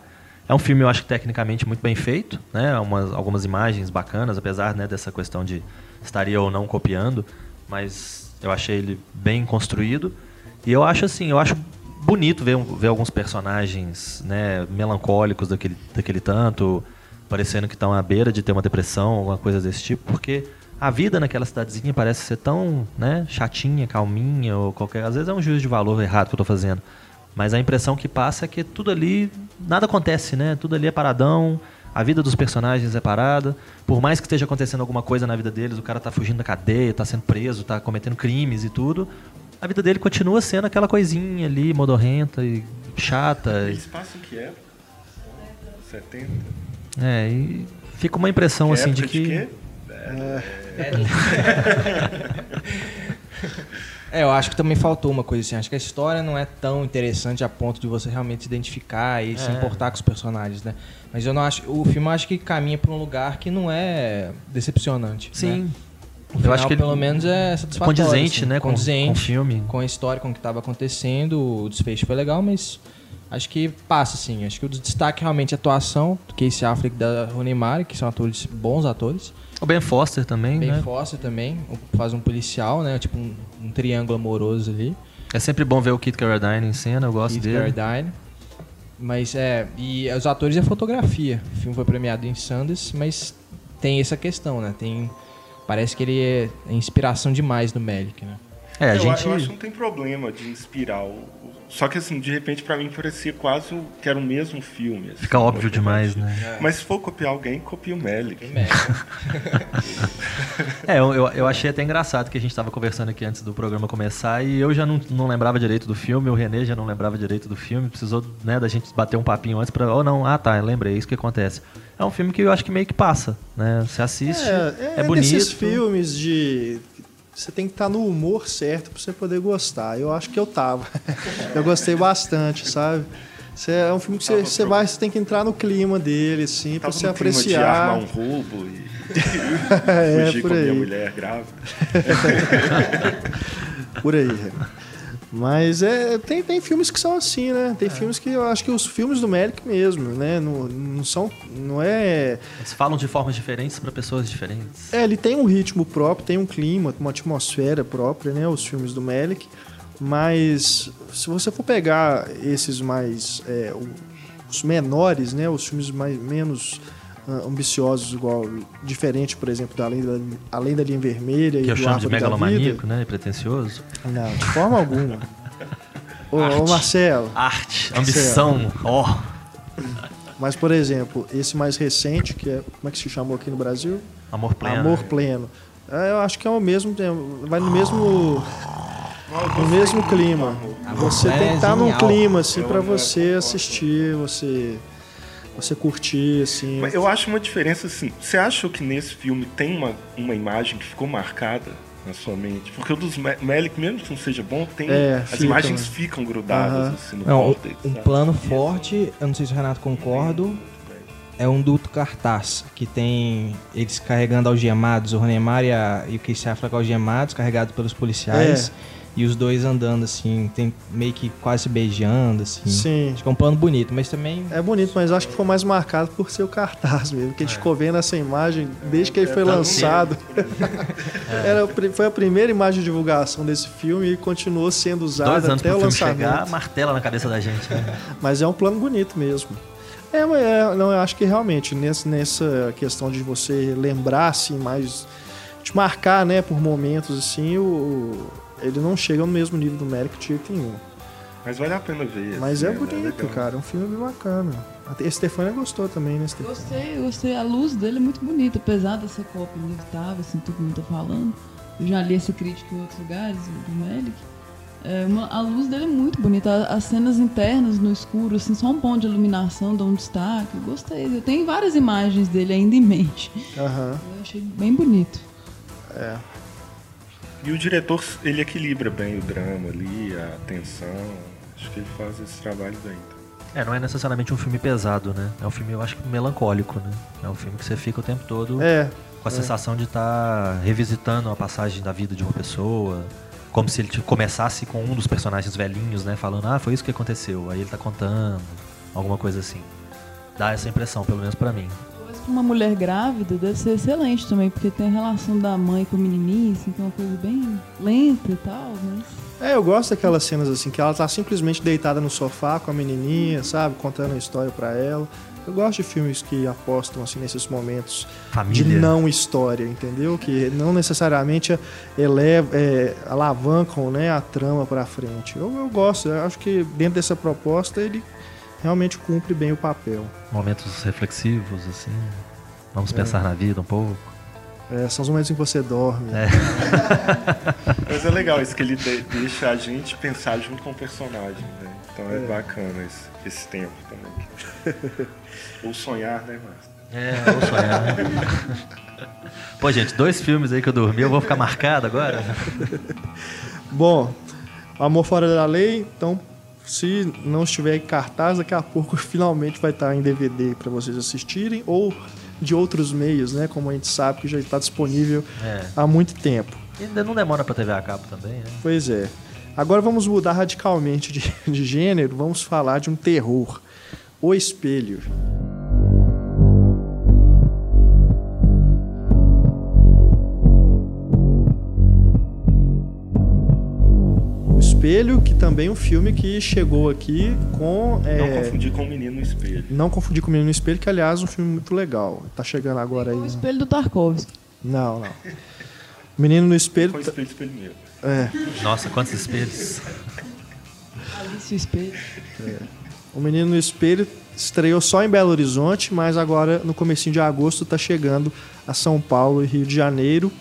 S3: É um filme, eu acho que tecnicamente muito bem feito, né? Umas, algumas imagens bacanas, apesar né, dessa questão de estaria ou não copiando. Mas eu achei ele bem construído. E eu acho assim, eu acho bonito ver, ver alguns personagens né, melancólicos daquele, daquele tanto, parecendo que estão à beira de ter uma depressão, alguma coisa desse tipo, porque a vida naquela cidadezinha parece ser tão né, chatinha, calminha, ou qualquer. Às vezes é um juízo de valor errado que eu estou fazendo. Mas a impressão que passa é que tudo ali, nada acontece, né? Tudo ali é paradão, a vida dos personagens é parada. Por mais que esteja acontecendo alguma coisa na vida deles, o cara tá fugindo da cadeia, tá sendo preso, tá cometendo crimes e tudo, a vida dele continua sendo aquela coisinha ali, modorrenta e chata.
S4: Passa em que época? 70?
S3: É, e fica uma impressão
S4: Que
S3: assim de que.
S4: quê?
S2: É, (laughs) (laughs) eu acho que também faltou uma coisa assim. Acho que a história não é tão interessante a ponto de você realmente se identificar e se
S3: É.
S2: importar com os personagens, né? Mas eu não acho. O filme eu acho que caminha pra um lugar que não é decepcionante.
S3: Sim.
S2: Né? O
S3: Eu
S2: final,
S3: acho que ele-
S2: pelo menos é satisfatório.
S3: condizente,
S2: assim,
S3: né, com-
S2: condizente
S3: com o filme.
S2: com a história, com o que estava acontecendo. O desfecho foi legal, mas acho que passa, assim. Acho que o destaque realmente é a atuação do Casey Affleck e da Rooney Mara, que são atores bons atores.
S3: O Ben Foster também,
S2: Ben
S3: né?
S2: Foster também, faz um policial, né? Tipo um, um triângulo amoroso ali.
S3: É sempre bom ver o Kit Carradine em cena, eu gosto
S2: Keith
S3: dele.
S2: Carradine. Mas é. E os atores e a fotografia. O filme foi premiado em Sundance, mas tem essa questão, né? Tem. Parece que ele é, é inspiração demais no Melick, né?
S3: É, a
S4: eu,
S3: gente.
S4: eu acho que não tem problema de inspirar o. Só que assim, de repente pra mim parecia quase o- que era o mesmo filme. assim,
S3: Fica óbvio demais, né?
S4: Mas se for copiar alguém, copia o Melick. (laughs)
S3: É, eu, eu, achei até engraçado que a gente estava conversando aqui antes do programa começar e eu já não, não lembrava direito do filme, o Renê já não lembrava direito do filme, precisou né, da gente bater um papinho antes pra. Oh, não, ah tá, lembrei, é isso que acontece. É um filme que eu acho que meio que passa, né? Você assiste, é,
S1: é,
S3: bonito.
S1: desses filmes de. Você tem que estar no humor certo pra você poder gostar. Eu acho que eu tava. (laughs) eu gostei bastante, sabe? Você- é um filme que você, você
S4: pro-
S1: vai, você tem que entrar no clima dele, assim,
S4: Tava
S1: você
S4: no clima de
S1: apreciar.
S4: armar um roubo e (laughs)
S1: É,
S4: fugir
S1: por
S4: com a minha
S1: aí.
S4: mulher grávida. (laughs)
S1: Por aí. Mas é, tem, tem filmes que são assim, né? Tem filmes que eu acho que os filmes do Melick mesmo, né? Não, não são. Não é.
S3: Eles falam de formas diferentes para pessoas diferentes.
S1: É, ele tem um ritmo próprio, tem um clima, uma atmosfera própria, né? Os filmes do Melick. Mas se você for pegar esses mais. é, os menores, né? Os filmes mais, menos ambiciosos, igual. Diferente, por exemplo, da Além da, Além da Linha Vermelha
S3: Que
S1: e
S3: eu
S1: do
S3: chamo de megalomaníaco, né? E pretencioso.
S1: Não, de forma alguma. (laughs) Ô, ô, Marcelo,
S3: Arte, ambição, ó.
S1: mas por exemplo, esse mais recente, que é. Como é que se chamou aqui no Brasil?
S3: Amor pleno.
S1: Amor Pleno. É, eu acho que é o mesmo. Vai no mesmo. no mesmo clima. Você tem que estar num
S2: genial.
S1: clima assim para você assistir, você você curtir assim.
S4: Mas eu acho uma diferença assim. Você acha que nesse filme tem uma, uma imagem que ficou marcada na sua mente? Porque o dos Me- Melick, mesmo que não seja bom, tem
S1: É,
S4: as
S1: fica,
S4: imagens
S1: né?
S4: ficam grudadas
S1: Aham.
S4: assim no
S2: Não, um,
S4: córtex,
S2: um
S4: sabe?
S2: plano forte, eu não sei se o Renato concorda, é um duto cartaz, que tem eles carregando algemados, o Ronemar e, a, e o Casey Affleck algemados, carregados pelos policiais, e os dois andando assim, tem meio que quase se beijando, assim.
S1: Sim.
S2: Acho que é um plano bonito, mas também...
S1: É bonito, mas acho que foi mais marcado por ser o cartaz mesmo, que a gente ficou vendo essa imagem desde que ele foi
S4: tá no
S1: lançado. (laughs) Era, a pri- foi a primeira imagem de divulgação desse filme e continuou sendo
S3: Dois
S1: usada
S3: anos
S1: até
S3: pro
S1: o lançamento.
S3: chegar, martela na cabeça da gente. Né? (laughs)
S1: Mas é um plano bonito mesmo. É, mas é, não, eu acho que realmente nessa, nessa questão de você lembrar assim mais, te marcar, né, por momentos assim, o- ele não chega no mesmo nível do Merrick de jeito nenhum.
S4: Mas vale a pena ver.
S1: Mas
S4: assim,
S1: é
S4: né?
S1: bonito,
S4: legal.
S1: cara, é um filme bem bacana. A Stefania gostou também, né, Stefania?
S5: Gostei, gostei. A luz dele é muito bonita, apesar dessa cópia inevitável, assim, tudo que eu tô falando. Eu já li essa crítica em outros lugares, do Melick. É uma- a luz dele é muito bonita. As cenas internas no escuro, assim, só um ponto de iluminação dá um destaque. Eu gostei. Eu tenho várias imagens dele ainda em mente.
S1: Aham.
S5: Eu achei bem bonito.
S4: E o diretor, ele equilibra bem o drama ali, a tensão. Acho que ele faz esse trabalho bem.
S3: É, não é necessariamente um filme pesado, né? É um filme, eu acho que melancólico, né? É um filme que você fica o tempo todo
S1: É,
S3: com a sensação de estar revisitando a passagem da vida de uma pessoa. Como se ele começasse com um dos personagens velhinhos, né? Falando, ah, foi isso que aconteceu. Aí ele tá contando, alguma coisa assim. Dá essa impressão, pelo menos pra mim.
S5: Talvez pra uma mulher grávida deve ser excelente também, porque tem a relação da mãe com o menininho, assim, que é uma coisa bem lenta e tal, mas...
S1: É, eu gosto daquelas cenas assim, que ela tá simplesmente deitada no sofá com a menininha, sabe? Contando a história pra ela. Eu gosto de filmes que apostam assim nesses momentos de
S3: Família.
S1: não história, entendeu? Que não necessariamente eleva, é, alavancam né, a trama pra frente. Eu, eu gosto, eu acho que dentro dessa proposta ele realmente cumpre bem o papel.
S3: Momentos reflexivos, assim. Vamos pensar na vida um pouco.
S1: É, são os momentos em que você dorme.
S3: É. (laughs)
S4: Mas é legal isso que ele de- deixa a gente pensar junto com o personagem, né? Então é, bacana esse, esse tempo também. (laughs) Ou sonhar, né, Márcio?
S3: É, vou sonhar. Pô, gente, dois filmes aí que eu dormi, eu vou ficar marcado agora?
S1: Bom, Amor Fora da Lei, então, se não estiver em cartaz, daqui a pouco (laughs) finalmente vai estar em DVD para vocês assistirem, ou de outros meios, né? Como a gente sabe que já está disponível
S3: É.
S1: há muito tempo.
S3: E ainda não demora pra TV a cabo também, né?
S1: Pois é. Agora vamos mudar radicalmente de, (laughs) de gênero, vamos falar de um terror. O Espelho. Espelho, que também é um filme que chegou aqui com. é,
S4: Não confundir com o Menino no Espelho.
S1: não confundir com o Menino no Espelho, que aliás é um filme muito legal. Tá chegando agora aí.
S5: O espelho do Tarkovsky.
S1: Não, não. Menino no Espelho.
S4: Com Espelho, Espelho meu.
S1: É,
S3: Nossa, quantos espelhos.
S5: Alice o espelho.
S1: O Menino no Espelho estreou só em Belo Horizonte, mas agora no comecinho de agosto está chegando a São Paulo e Rio de Janeiro,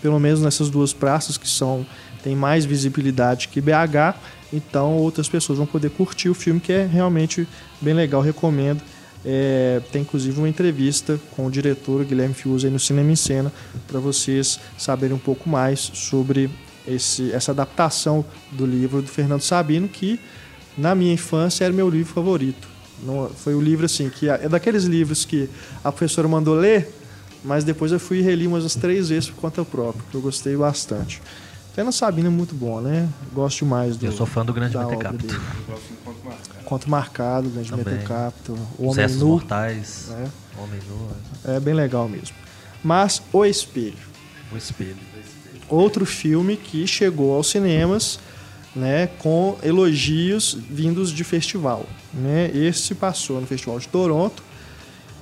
S1: pelo menos nessas duas praças que são tem mais visibilidade que BH, então outras pessoas vão poder curtir o filme que é realmente bem legal, recomendo. É, tem inclusive uma entrevista com o diretor Guilherme Fiuza aí no Cinema em Cena para vocês saberem um pouco mais sobre esse, essa adaptação do livro do Fernando Sabino que na minha infância era meu livro favorito. Não- foi o livro assim que é daqueles livros que a professora mandou ler, mas depois eu fui reli umas três vezes por conta própria, que eu gostei bastante. Fernando Sabino é muito bom, né? Gosto demais do.
S3: Eu sou fã do Grande
S4: marcar.
S1: Conto Marcado, Grande
S3: Também.
S1: Mentecapto, O
S3: Os
S1: Homem
S3: Restos
S1: Nu.
S3: Mortais.
S1: né?
S3: Homem Nu.
S1: É bem legal mesmo. Mas O Espelho.
S3: O espelho.
S1: outro filme que chegou aos cinemas né, com elogios vindos de festival. Né? Esse passou no Festival de Toronto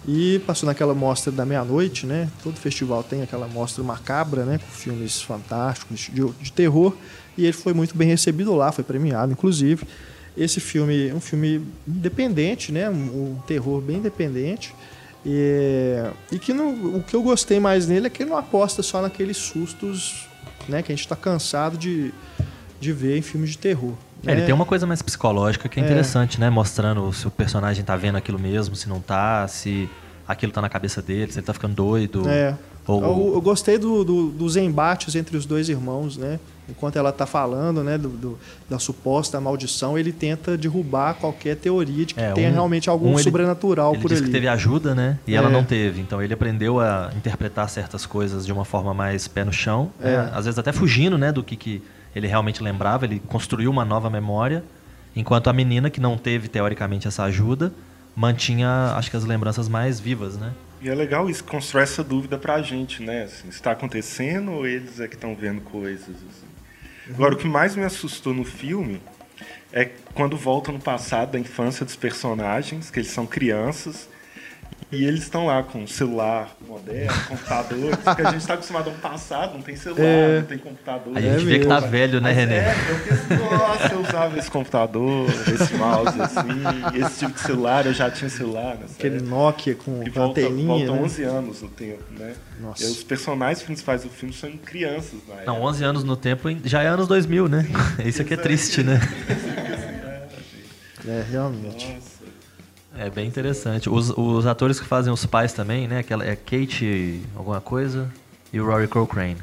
S1: e passou naquela mostra da meia-noite. Né? Todo festival tem aquela mostra macabra né, com filmes fantásticos de, de terror e ele foi muito bem recebido lá, foi premiado inclusive. Esse filme é um filme independente, né? um, um terror bem independente. E, e que não- o que eu gostei mais nele é que ele não aposta só naqueles sustos né, que a gente está cansado de, de ver em filmes de terror.
S3: É, ele
S1: né?
S3: tem uma coisa mais psicológica que é,
S1: É.
S3: interessante, né? Mostrando se o personagem tá vendo aquilo mesmo, se não tá, se aquilo tá na cabeça dele, se ele tá ficando doido.
S1: É.
S3: Ou,
S1: Eu, eu gostei do- do- dos embates entre os dois irmãos, né? Enquanto ela tá falando, né, do, do- da suposta maldição, ele tenta derrubar qualquer teoria de que
S3: É,
S1: tenha
S3: um-
S1: realmente algum
S3: um ele-
S1: sobrenatural
S3: ele
S1: por
S3: disse
S1: ali.
S3: que teve ajuda, né? E ela
S1: É.
S3: não teve. Então ele aprendeu a interpretar certas coisas de uma forma mais pé no chão. né?
S1: É.
S3: Às vezes até fugindo, né? Do que, que ele realmente lembrava. Ele construiu uma nova memória. Enquanto a menina, que não teve, teoricamente, essa ajuda, mantinha, acho que as lembranças mais vivas, né?
S4: E é legal isso, constrói essa dúvida pra gente, né? Assim, está acontecendo ou eles é que estão vendo coisas? assim? Agora, o que mais me assustou no filme é quando volta no passado, da infância dos personagens, que eles são crianças, e eles estão lá com celular moderno, computador, porque a gente está acostumado a um passado, não tem celular,
S1: É.
S4: não tem computador.
S3: A gente vê que tá velho, né,
S4: Mas
S3: René?
S4: É, eu penso, nossa, eu usava esse computador, esse mouse, assim, esse tipo de celular, eu já tinha celular
S1: Aquele
S4: época.
S1: Nokia com
S4: E volta,
S1: anteninha,
S4: volta
S1: né?
S4: 11 anos no tempo, né?
S1: Nossa.
S4: E os personagens principais do filme são crianças, né?
S3: Não, 11 anos no tempo já é anos 2000, né? (laughs) Isso aqui é triste, né? (laughs)
S1: É, realmente.
S4: Nossa.
S3: É bem interessante. Os, os atores que fazem os pais também, né? Aquela, é Kate alguma coisa e o Rory Cochrane.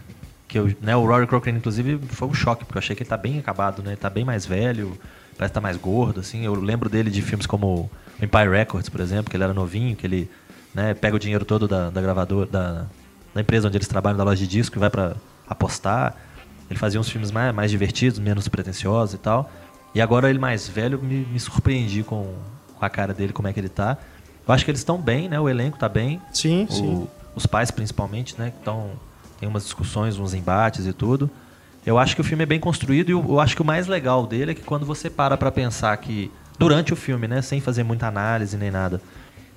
S3: Que eu, né, o Rory Cochrane, inclusive, foi um choque, porque eu achei que ele tá bem acabado, né? Ele tá bem mais velho, parece que tá mais gordo, assim. Eu lembro dele de filmes como Empire Records, por exemplo, que ele era novinho, que ele né, pega o dinheiro todo da, da gravadora, da, da empresa onde eles trabalham, da loja de disco, e vai para apostar. Ele fazia uns filmes mais, mais divertidos, menos pretensiosos e tal. E agora ele mais velho, me, me surpreendi com, com a cara dele, como é que ele tá. Eu acho que eles estão bem, né? O elenco tá bem.
S1: Sim,
S3: O-
S1: sim.
S3: os pais, principalmente, né? que Então, tem umas discussões, uns embates e tudo. Eu acho que o filme é bem construído e eu, acho que o mais legal dele é que quando você para pra pensar que, durante o filme, né? Sem fazer muita análise nem nada,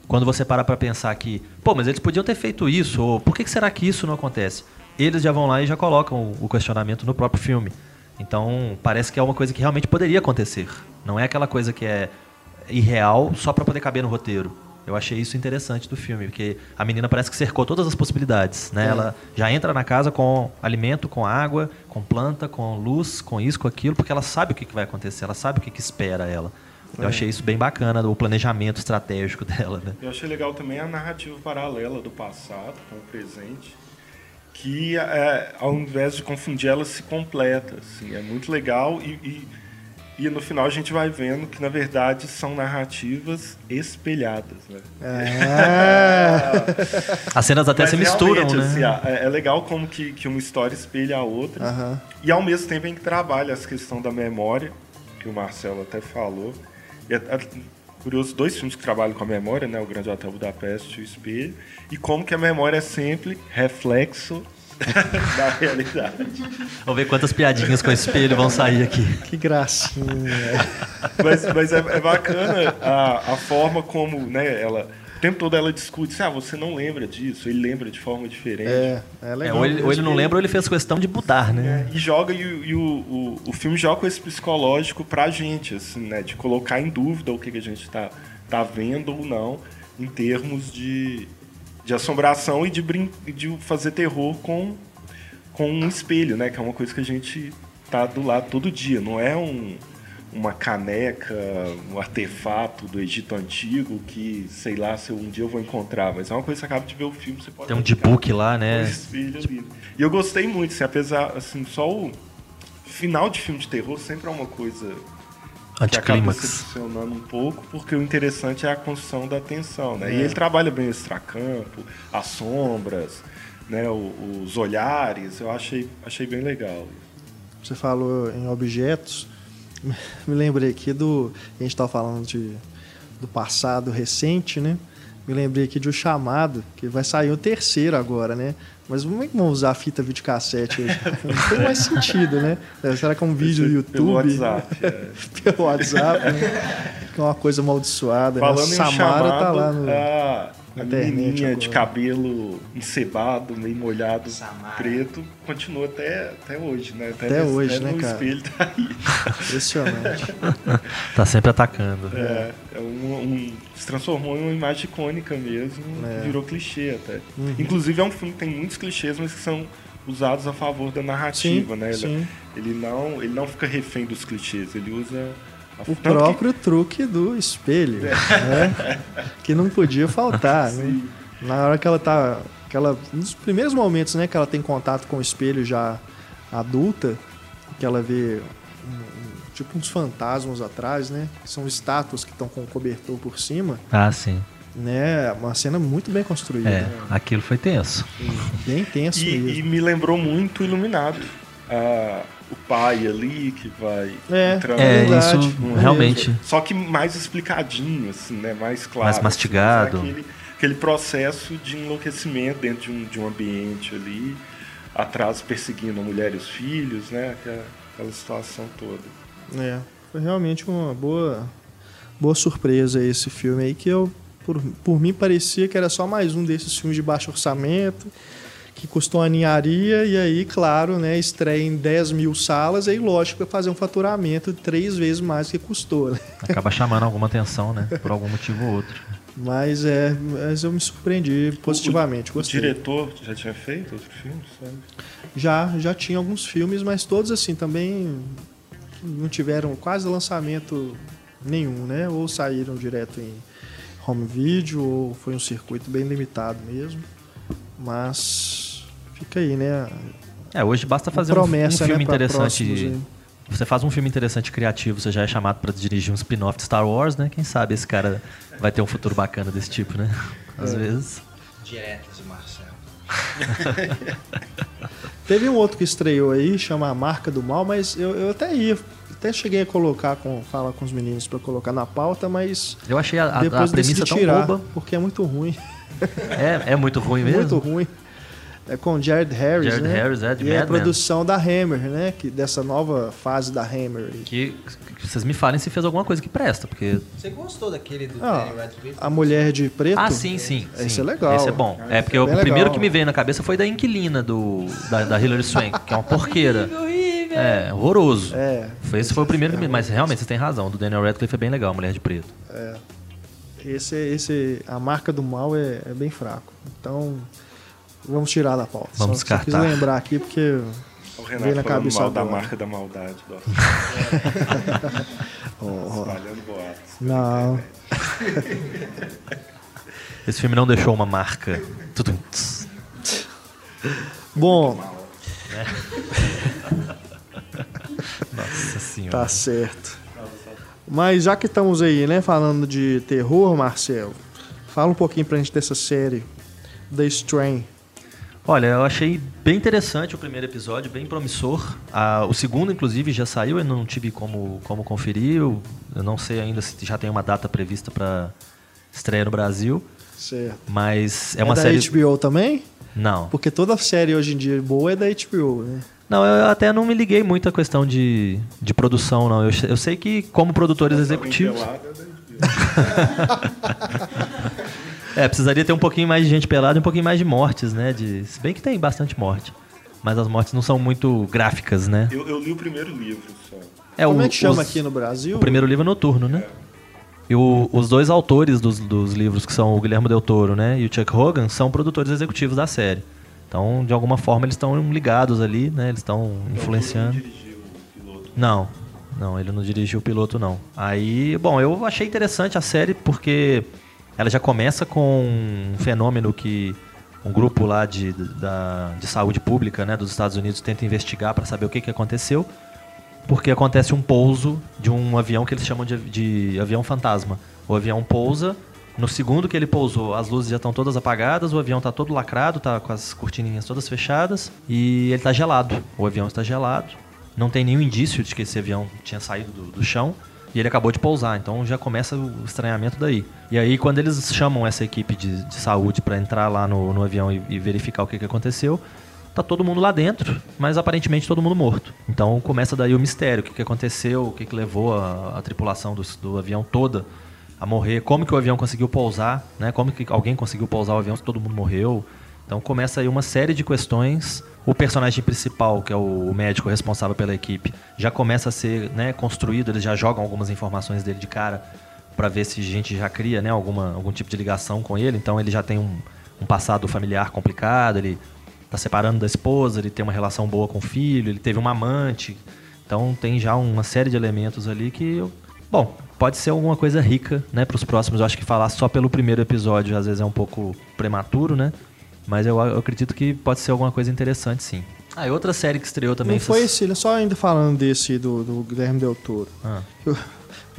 S3: quando você para pra pensar que, pô, mas eles podiam ter feito isso, ou por que, que será que isso não acontece? Eles já vão lá e já colocam o questionamento no próprio filme. Então, parece que é uma coisa que realmente poderia acontecer. Não é aquela coisa que é irreal só pra poder caber no roteiro. Eu achei isso interessante do filme, porque a menina parece que cercou todas as possibilidades, né?
S1: É.
S3: Ela já entra na casa com alimento, com água, com planta, com luz, com isso, com aquilo, porque ela sabe o que vai acontecer, ela sabe o que, espera ela. Eu
S1: É.
S3: achei isso bem bacana, o planejamento estratégico (laughs) dela, né?
S4: Eu achei legal também a narrativa paralela do passado com o presente, que é, ao invés de confundir, ela se completa. Assim, é muito legal e, e, e no final a gente vai vendo que na verdade são narrativas espelhadas. Né?
S1: É. (laughs)
S3: As cenas até
S4: Mas
S3: se misturam, né?
S4: assim, é, é legal como que, que uma história espelha a outra. E ao mesmo tempo a gente trabalha essa questão da memória, que o Marcelo até falou. E é, é curioso, dois filmes que trabalham com a memória, né? O Grande Hotel Budapeste e o Espelho. E como que a memória é sempre reflexo (laughs) da realidade.
S3: Vamos ver quantas piadinhas com esse espelho vão sair aqui.
S1: Que gracinha.
S4: Mas, mas é, é bacana a, a forma como né, ela... O tempo todo ela discute, assim, ah, você não lembra disso, ele lembra de forma diferente.
S1: É, é
S3: É,
S1: legal.
S3: ou, ele, ou ele não lembra ou ele fez questão de mudar, né?
S4: É, e joga e, o- e o, o, o filme joga com esse psicológico pra gente, assim, né? De colocar em dúvida o que, que a gente tá, tá vendo ou não, em termos de, de assombração e de, brin de fazer terror com, com um espelho, né? Que é uma coisa que a gente tá do lado todo dia. Não é um, uma caneca, um artefato do Egito Antigo que, sei lá, se um dia eu vou encontrar. Mas é uma coisa que você acaba de ver o filme, você pode
S3: Tem um
S4: ficar-
S3: de-book lá,
S4: um
S3: né?
S4: espelho ali. E eu gostei muito, assim, apesar, assim, só o final de filme de terror sempre é uma coisa que acaba
S3: Anticlímax.
S4: decepcionando um pouco, porque o interessante é a construção da tensão, né?
S1: É.
S4: E ele trabalha bem o extracampo, as sombras, né? o- os olhares, eu achei, achei bem legal.
S1: Você falou em objetos. (laughs) Me lembrei aqui do. A gente estava falando de, do passado recente, né? Me lembrei aqui de O Chamado, que vai sair o terceiro agora, né? Mas como é que vão usar a fita videocassete hoje? Não tem mais sentido, né? Será que é um vídeo do YouTube?
S4: Pelo WhatsApp. é. (laughs)
S1: Pelo WhatsApp, né? Que é uma coisa amaldiçoada. né?
S4: Falando em
S1: Samara
S4: chamado,
S1: tá lá no.
S4: a, a menininha de cabelo encebado, meio molhado,
S2: Samara.
S4: preto, continua até, até hoje, né?
S1: Até
S4: nesse-
S1: hoje,
S4: até
S1: né,
S4: no
S1: cara?
S4: espelho tá aí. (laughs)
S1: Impressionante. (laughs)
S3: Tá sempre atacando.
S4: É, é um, um- se transformou em uma imagem icônica mesmo,
S1: É.
S4: virou clichê até.
S1: Uhum.
S4: Inclusive é um filme que tem muitos clichês, mas que são usados a favor da narrativa,
S1: Sim,
S4: né? Ele,
S1: sim.
S4: ele não, ele não fica refém dos clichês, ele usa
S1: O próprio truque do espelho, né? Que não podia faltar, né? Na hora que ela tá. Que ela, nos primeiros momentos, né, que ela tem contato com o espelho já adulta, que ela vê um- um- tipo uns fantasmas atrás, né? Que são estátuas que estão com o cobertor por cima,
S3: Ah, sim.
S1: né? Uma cena muito bem construída.
S3: É,
S1: né?
S3: aquilo foi tenso.
S1: Bem tenso
S4: E,
S1: mesmo.
S4: e me lembrou muito Iluminado. Ah, o pai ali que vai
S1: É,
S4: entrando
S3: É,
S1: verdade.
S3: isso realmente.
S4: Só que mais explicadinho, assim, né? Mais claro.
S3: Mais mastigado.
S4: Assim, aquele, aquele processo de enlouquecimento dentro de um, de um ambiente ali, atrás perseguindo a mulher e os filhos, né? Aquela, aquela situação toda.
S1: É, foi realmente uma boa, boa surpresa esse filme aí, que eu, por, por mim, parecia que era só mais um desses filmes de baixo orçamento, que custou uma ninharia, e aí, claro, né, estreia em 10 mil salas, aí lógico, vai fazer um faturamento três vezes mais que custou, né?
S3: Acaba chamando alguma atenção, né? Por algum motivo ou outro.
S1: Mas é, mas eu me surpreendi positivamente,
S4: O
S1: gostei.
S4: diretor já tinha feito outro filme, sabe?
S1: Já, já tinha alguns filmes, mas todos assim também não tiveram quase lançamento nenhum, né? Ou saíram direto em home video, ou foi um circuito bem limitado mesmo. Mas fica aí, né?
S3: É, hoje basta fazer um-
S1: promessa,
S3: um, filme
S1: né,
S3: interessante.
S1: próximos.
S3: Você faz um filme interessante criativo, você já é chamado pra dirigir um spin-off de Star Wars, né? Quem sabe esse cara vai ter um futuro bacana desse tipo, né? Às
S1: É.
S3: vezes.
S2: Direto de Marcelo. (laughs)
S1: Teve um outro que estreou aí, chama A Marca do Mal, mas eu, eu até ia, até cheguei a colocar, com, falar com os meninos pra colocar na pauta, mas
S3: Eu achei a, a- a
S1: depois
S3: premissa
S1: decidi
S3: tão
S1: tirar,
S3: boba.
S1: porque é muito ruim.
S3: É, é muito ruim mesmo.
S1: Muito ruim. É com Jared Harris,
S3: Jared
S1: né?
S3: Harris, é, de
S1: e é a
S3: Mad
S1: produção da Hammer, né? Que, dessa nova fase da Hammer.
S3: Que, que vocês me falem se fez alguma coisa que presta, porque.
S2: Você gostou daquele do
S1: Ah,
S2: Danny Radcliffe?
S1: a Mulher de Preto.
S3: Ah, sim, sim.
S1: Esse
S3: sim.
S1: é legal.
S3: Esse é bom. É porque o
S1: bem
S3: primeiro
S1: legal.
S3: que me veio na cabeça foi da inquilina do, da, da Hilary Swank, que é uma porqueira. É, horroroso.
S1: É,
S3: Foi, esse foi o primeiro que me. Mas realmente vocês têm razão. O do Daniel Radcliffe é bem legal, Mulher de Preto.
S1: Esse, esse, a marca do mal é, é bem fraco. Então, vamos tirar da pauta.
S3: Vamos
S1: só, só quis
S3: descartar.
S1: lembrar aqui porque
S4: O
S1: Veio
S4: Renato
S1: na
S4: falando
S1: cabeça
S4: mal da
S1: agora.
S4: marca da maldade. (laughs)
S1: Ó, ó,
S4: espalhando boatos.
S1: não,
S3: Esse filme não deixou uma marca. Tss.
S1: bom, (laughs)
S3: Nossa senhora.
S1: tá certo. Mas já que estamos aí, né, falando de terror, Marcelo, fala um pouquinho pra gente dessa série The Strain.
S3: Olha, eu achei bem interessante o primeiro episódio, bem promissor. Ah, o segundo, inclusive, já saiu, eu não tive como, como conferir. Eu, eu não sei ainda se já tem uma data prevista para estreia no Brasil.
S1: Certo.
S3: Mas é
S1: É,
S3: uma
S1: da
S3: série.
S1: HBO também?
S3: Não.
S1: Porque toda série hoje em dia boa é da HBO, né?
S3: Não, eu até não me liguei muito à questão de, de produção, não. Eu, eu sei que, como produtores executivos.
S4: Pelada, né? (laughs)
S3: É, precisaria ter um pouquinho mais de gente pelada e um pouquinho mais de mortes, né? De, se bem que tem bastante morte. Mas as mortes não são muito gráficas, né?
S4: Eu, eu li o primeiro livro só.
S3: É,
S1: Como
S3: o,
S1: é que chama
S3: os-
S1: aqui no Brasil?
S3: O primeiro livro é noturno, né? E o- os dois autores dos, dos livros, que são o Guilherme Del Toro né, e o Chuck Hogan, são produtores executivos da série. Então, de alguma forma, eles estão ligados ali, né? Eles estão influenciando.
S4: Dirigiu o piloto.
S3: Não, não, ele não dirigiu o piloto, não. Aí, bom, eu achei interessante a série porque ela já começa com um fenômeno que um grupo lá de, da, de saúde pública né, dos Estados Unidos tenta investigar para saber o que, que aconteceu. Porque acontece um pouso de um avião que eles chamam de, de avião fantasma. O avião pousa, no segundo que ele pousou, as luzes já estão todas apagadas, o avião está todo lacrado, tá com as cortininhas todas fechadas e ele está gelado. O avião está gelado. Não tem nenhum indício de que esse avião tinha saído do, do chão e ele acabou de pousar. Então já começa o estranhamento daí. E aí, quando eles chamam essa equipe de, de saúde para entrar lá no, no avião e, e verificar o que, que aconteceu, tá todo mundo lá dentro, mas aparentemente todo mundo morto. Então começa daí o mistério, o que, que aconteceu, o que, que levou a, a tripulação do, do avião toda a morrer, como que o avião conseguiu pousar, né? Como que alguém conseguiu pousar o avião se todo mundo morreu. Então começa aí uma série de questões. O personagem principal, que é o médico responsável pela equipe, já começa a ser né, construído, eles já jogam algumas informações dele de cara para ver se a gente já cria né, alguma, algum tipo de ligação com ele. Então ele já tem um, um passado familiar complicado, ele tá separando da esposa, ele tem uma relação boa com o filho, ele teve uma amante. Então tem já uma série de elementos ali que, bom, pode ser alguma coisa rica, né, para os próximos. Eu acho que falar só pelo primeiro episódio às vezes é um pouco prematuro, né? Mas eu, eu acredito que pode ser alguma coisa interessante, sim. Ah, e outra série que estreou também.
S1: Não foi esse, só ainda falando desse do, do Guilherme Del Toro.
S3: Ah.
S1: O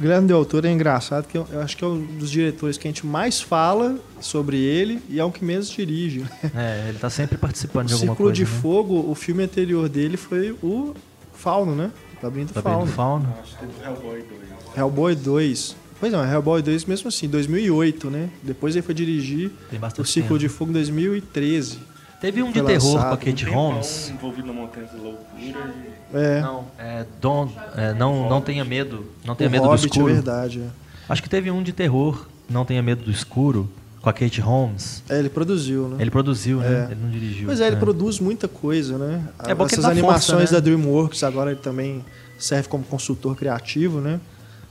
S1: Guilherme Del Toro é engraçado, que eu, eu acho que é um dos diretores que a gente mais fala sobre ele e é o que menos dirige.
S3: É, ele tá sempre participando
S1: O
S3: de alguma
S1: Ciclo
S3: coisa.
S1: de
S3: né?
S1: Fogo, o filme anterior dele foi o Fauno, né? Labirinto do
S3: Labirinto
S1: Fauno.
S3: do Fauno.
S4: Acho que teve Hellboy 2.
S1: Hellboy 2. Pois não, Hellboy 2 mesmo assim, 2008, né? Depois ele foi dirigir
S3: Tem
S1: o Ciclo
S3: tempo.
S1: de Fogo em 2013.
S3: Teve um de terror
S1: lançado.
S3: com a Kate
S4: Um
S3: Holmes.
S4: envolvido na Montanha da Loucura. e-
S1: É,
S3: Não, é, don't, é, não, não tenha medo. Não
S1: o
S3: tenha medo
S1: Hobbit
S3: do escuro.
S1: é verdade. é.
S3: Acho que teve um de terror, Não Tenha Medo do Escuro, com a Kate Holmes.
S1: É, ele produziu, né?
S3: Ele produziu, né?
S1: É.
S3: Ele não dirigiu.
S1: Pois é, ele
S3: É.
S1: produz muita coisa, né?
S3: É bom
S1: Essas animações
S3: força, né?
S1: da DreamWorks, agora ele também serve como consultor criativo, né?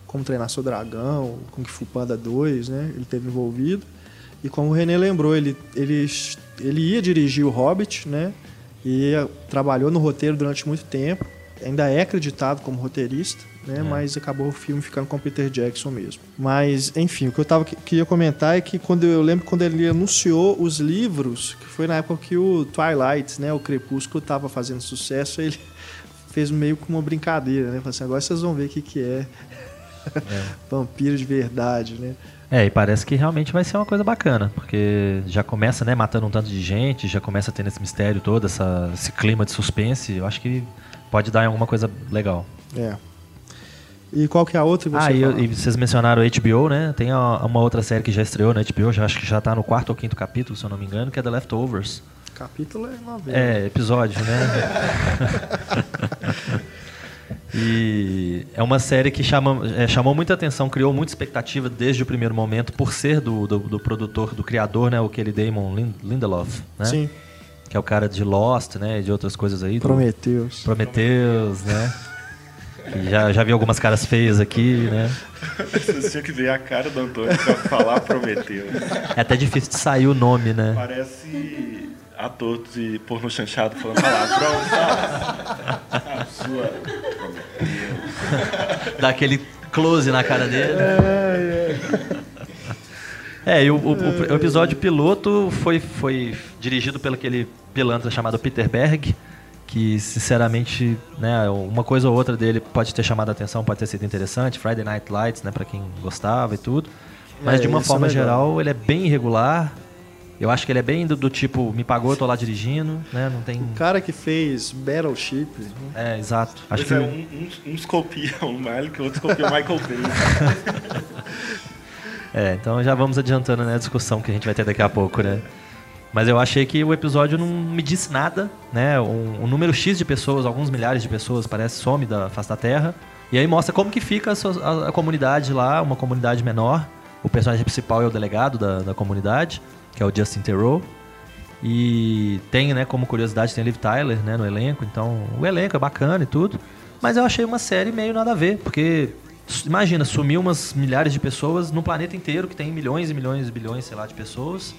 S1: Como Treinar Seu Dragão, Kung Fu Panda 2, né? Ele teve envolvido. E como o René lembrou, ele, ele, ele ia dirigir o Hobbit, né? E trabalhou no roteiro durante muito tempo. Ainda é acreditado como roteirista, né? Mas acabou o filme ficando com o Peter Jackson mesmo. Mas, enfim, o que eu tava, queria comentar é que quando eu lembro quando ele anunciou os livros, que foi na época que o Twilight, né? O Crepúsculo estava fazendo sucesso, ele (laughs) fez meio que uma brincadeira, né? Falou assim, agora vocês vão ver o que, que é, (laughs) vampiro de verdade, né?
S3: É, e parece que realmente vai ser uma coisa bacana, porque já começa, né, matando um tanto de gente, já começa tendo esse mistério todo, essa, esse clima de suspense. Eu acho que pode dar em alguma coisa legal.
S1: É. E qual que é a outra
S3: Ah, e, e vocês mencionaram HBO, né? Tem a- uma outra série que já estreou na HBO, já, acho que já tá no quarto ou quinto capítulo, se eu não me engano, que é The Leftovers.
S1: Capítulo é novela.
S3: É, episódio, né? (laughs) e é uma série que chama, é, chamou muita atenção, criou muita expectativa desde o primeiro momento, por ser do, do, do produtor, do criador, né? O Kelly Damon Lin- Lindelof, né?
S1: Sim,
S3: Que é o cara de Lost, né? E de outras coisas aí. do-
S1: Prometeus.
S3: Prometheus, né? Já, já vi algumas caras feias aqui, né?
S4: Vocês tinham que ver a cara do Antônio pra falar Prometeu.
S3: É até difícil de sair o nome, né?
S4: Parece ator de porno chanchado falando palavrão? A sua Prometeu.
S3: Dá aquele close na cara dele. É, e o, o- o episódio piloto foi, foi dirigido pelo aquele pilantra chamado Peter Berg, que sinceramente, né, uma coisa ou outra dele pode ter chamado a atenção, pode ter sido interessante, Friday Night Lights, né, para quem gostava e tudo. Mas
S1: É,
S3: de uma
S1: é
S3: forma
S1: legal.
S3: geral, ele é bem irregular. Eu acho que ele é bem do, do tipo, me pagou, eu tô lá dirigindo, né, não tem...
S1: O cara que fez Battleship, né?
S3: É, exato. Acho
S4: Pois
S3: que
S4: é, um, uns, uns copiam (laughs) o Malik, outros copiam o Michael Bay. (laughs)
S3: É, então já vamos adiantando né, a discussão que a gente vai ter daqui a pouco, né? Mas eu achei que o episódio não me disse nada, né? Um, um número X de pessoas, alguns milhares de pessoas, parece, some da face da Terra. E aí mostra como que fica a, sua- a- a comunidade lá, uma comunidade menor. O personagem principal é o delegado da, da comunidade, que é o Justin Theroux. E tem, né, como curiosidade, tem a Liv Tyler, né, no elenco. Então, o elenco é bacana e tudo. Mas eu achei uma série meio nada a ver, porque imagina, sumiu umas milhares de pessoas no planeta inteiro, que tem milhões e milhões e bilhões, sei lá, de pessoas.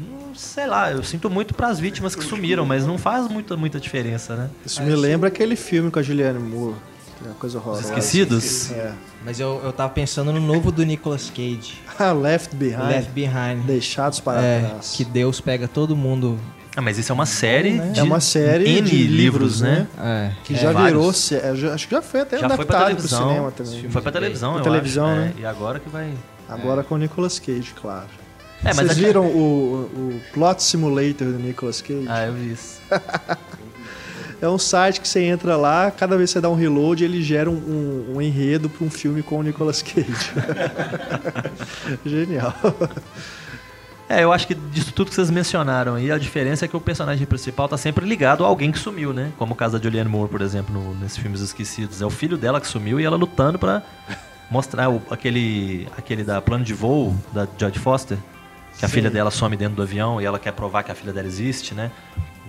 S3: Hum, sei lá, eu sinto muito pras vítimas que sumiram, mas não faz muita, muita diferença, né?
S1: Isso me lembra aquele filme com a Julianne Moore. Que é uma coisa
S3: Os
S1: horrorosa.
S3: Esquecidos?
S1: É.
S2: Mas eu, eu tava pensando no novo do Nicolas Cage, (laughs)
S1: Ah, Left Behind.
S2: Left Behind.
S1: Deixados para
S2: É,
S1: trás.
S2: que Deus pega todo mundo.
S3: Ah, mas isso é uma série
S2: né?
S3: de
S1: É uma série
S3: N
S1: de
S3: livros,
S1: livros,
S3: né?
S1: né?
S2: É.
S1: Que
S3: É,
S1: já virou. sé- é, já- Acho que já foi até
S3: Já foi pra
S1: adaptado pro
S3: televisão.
S1: cinema também.
S3: Foi pra televisão,
S1: Pra
S3: eu
S1: televisão,
S3: acho.
S1: né?
S3: É, e agora que vai...
S1: Agora com o Nicolas Cage, claro.
S3: É,
S1: Vocês
S3: aqui-
S1: viram o, o Plot Simulator do Nicolas Cage?
S3: Ah, eu vi isso. (laughs)
S1: É um site que você entra lá, cada vez que você dá um reload, ele gera um, um- um enredo para um filme com o Nicolas Cage. (laughs) Genial.
S3: É, eu acho que disso tudo que vocês mencionaram aí, a diferença é que o personagem principal tá sempre ligado a alguém que sumiu, né? Como o caso da Julianne Moore, por exemplo, no, nesses filmes esquecidos. É o filho dela que sumiu e ela lutando pra mostrar o- aquele, aquele da plano de voo da Jodie Foster, que a
S1: Sim.
S3: filha dela some dentro do avião e ela quer provar que a filha dela existe, né?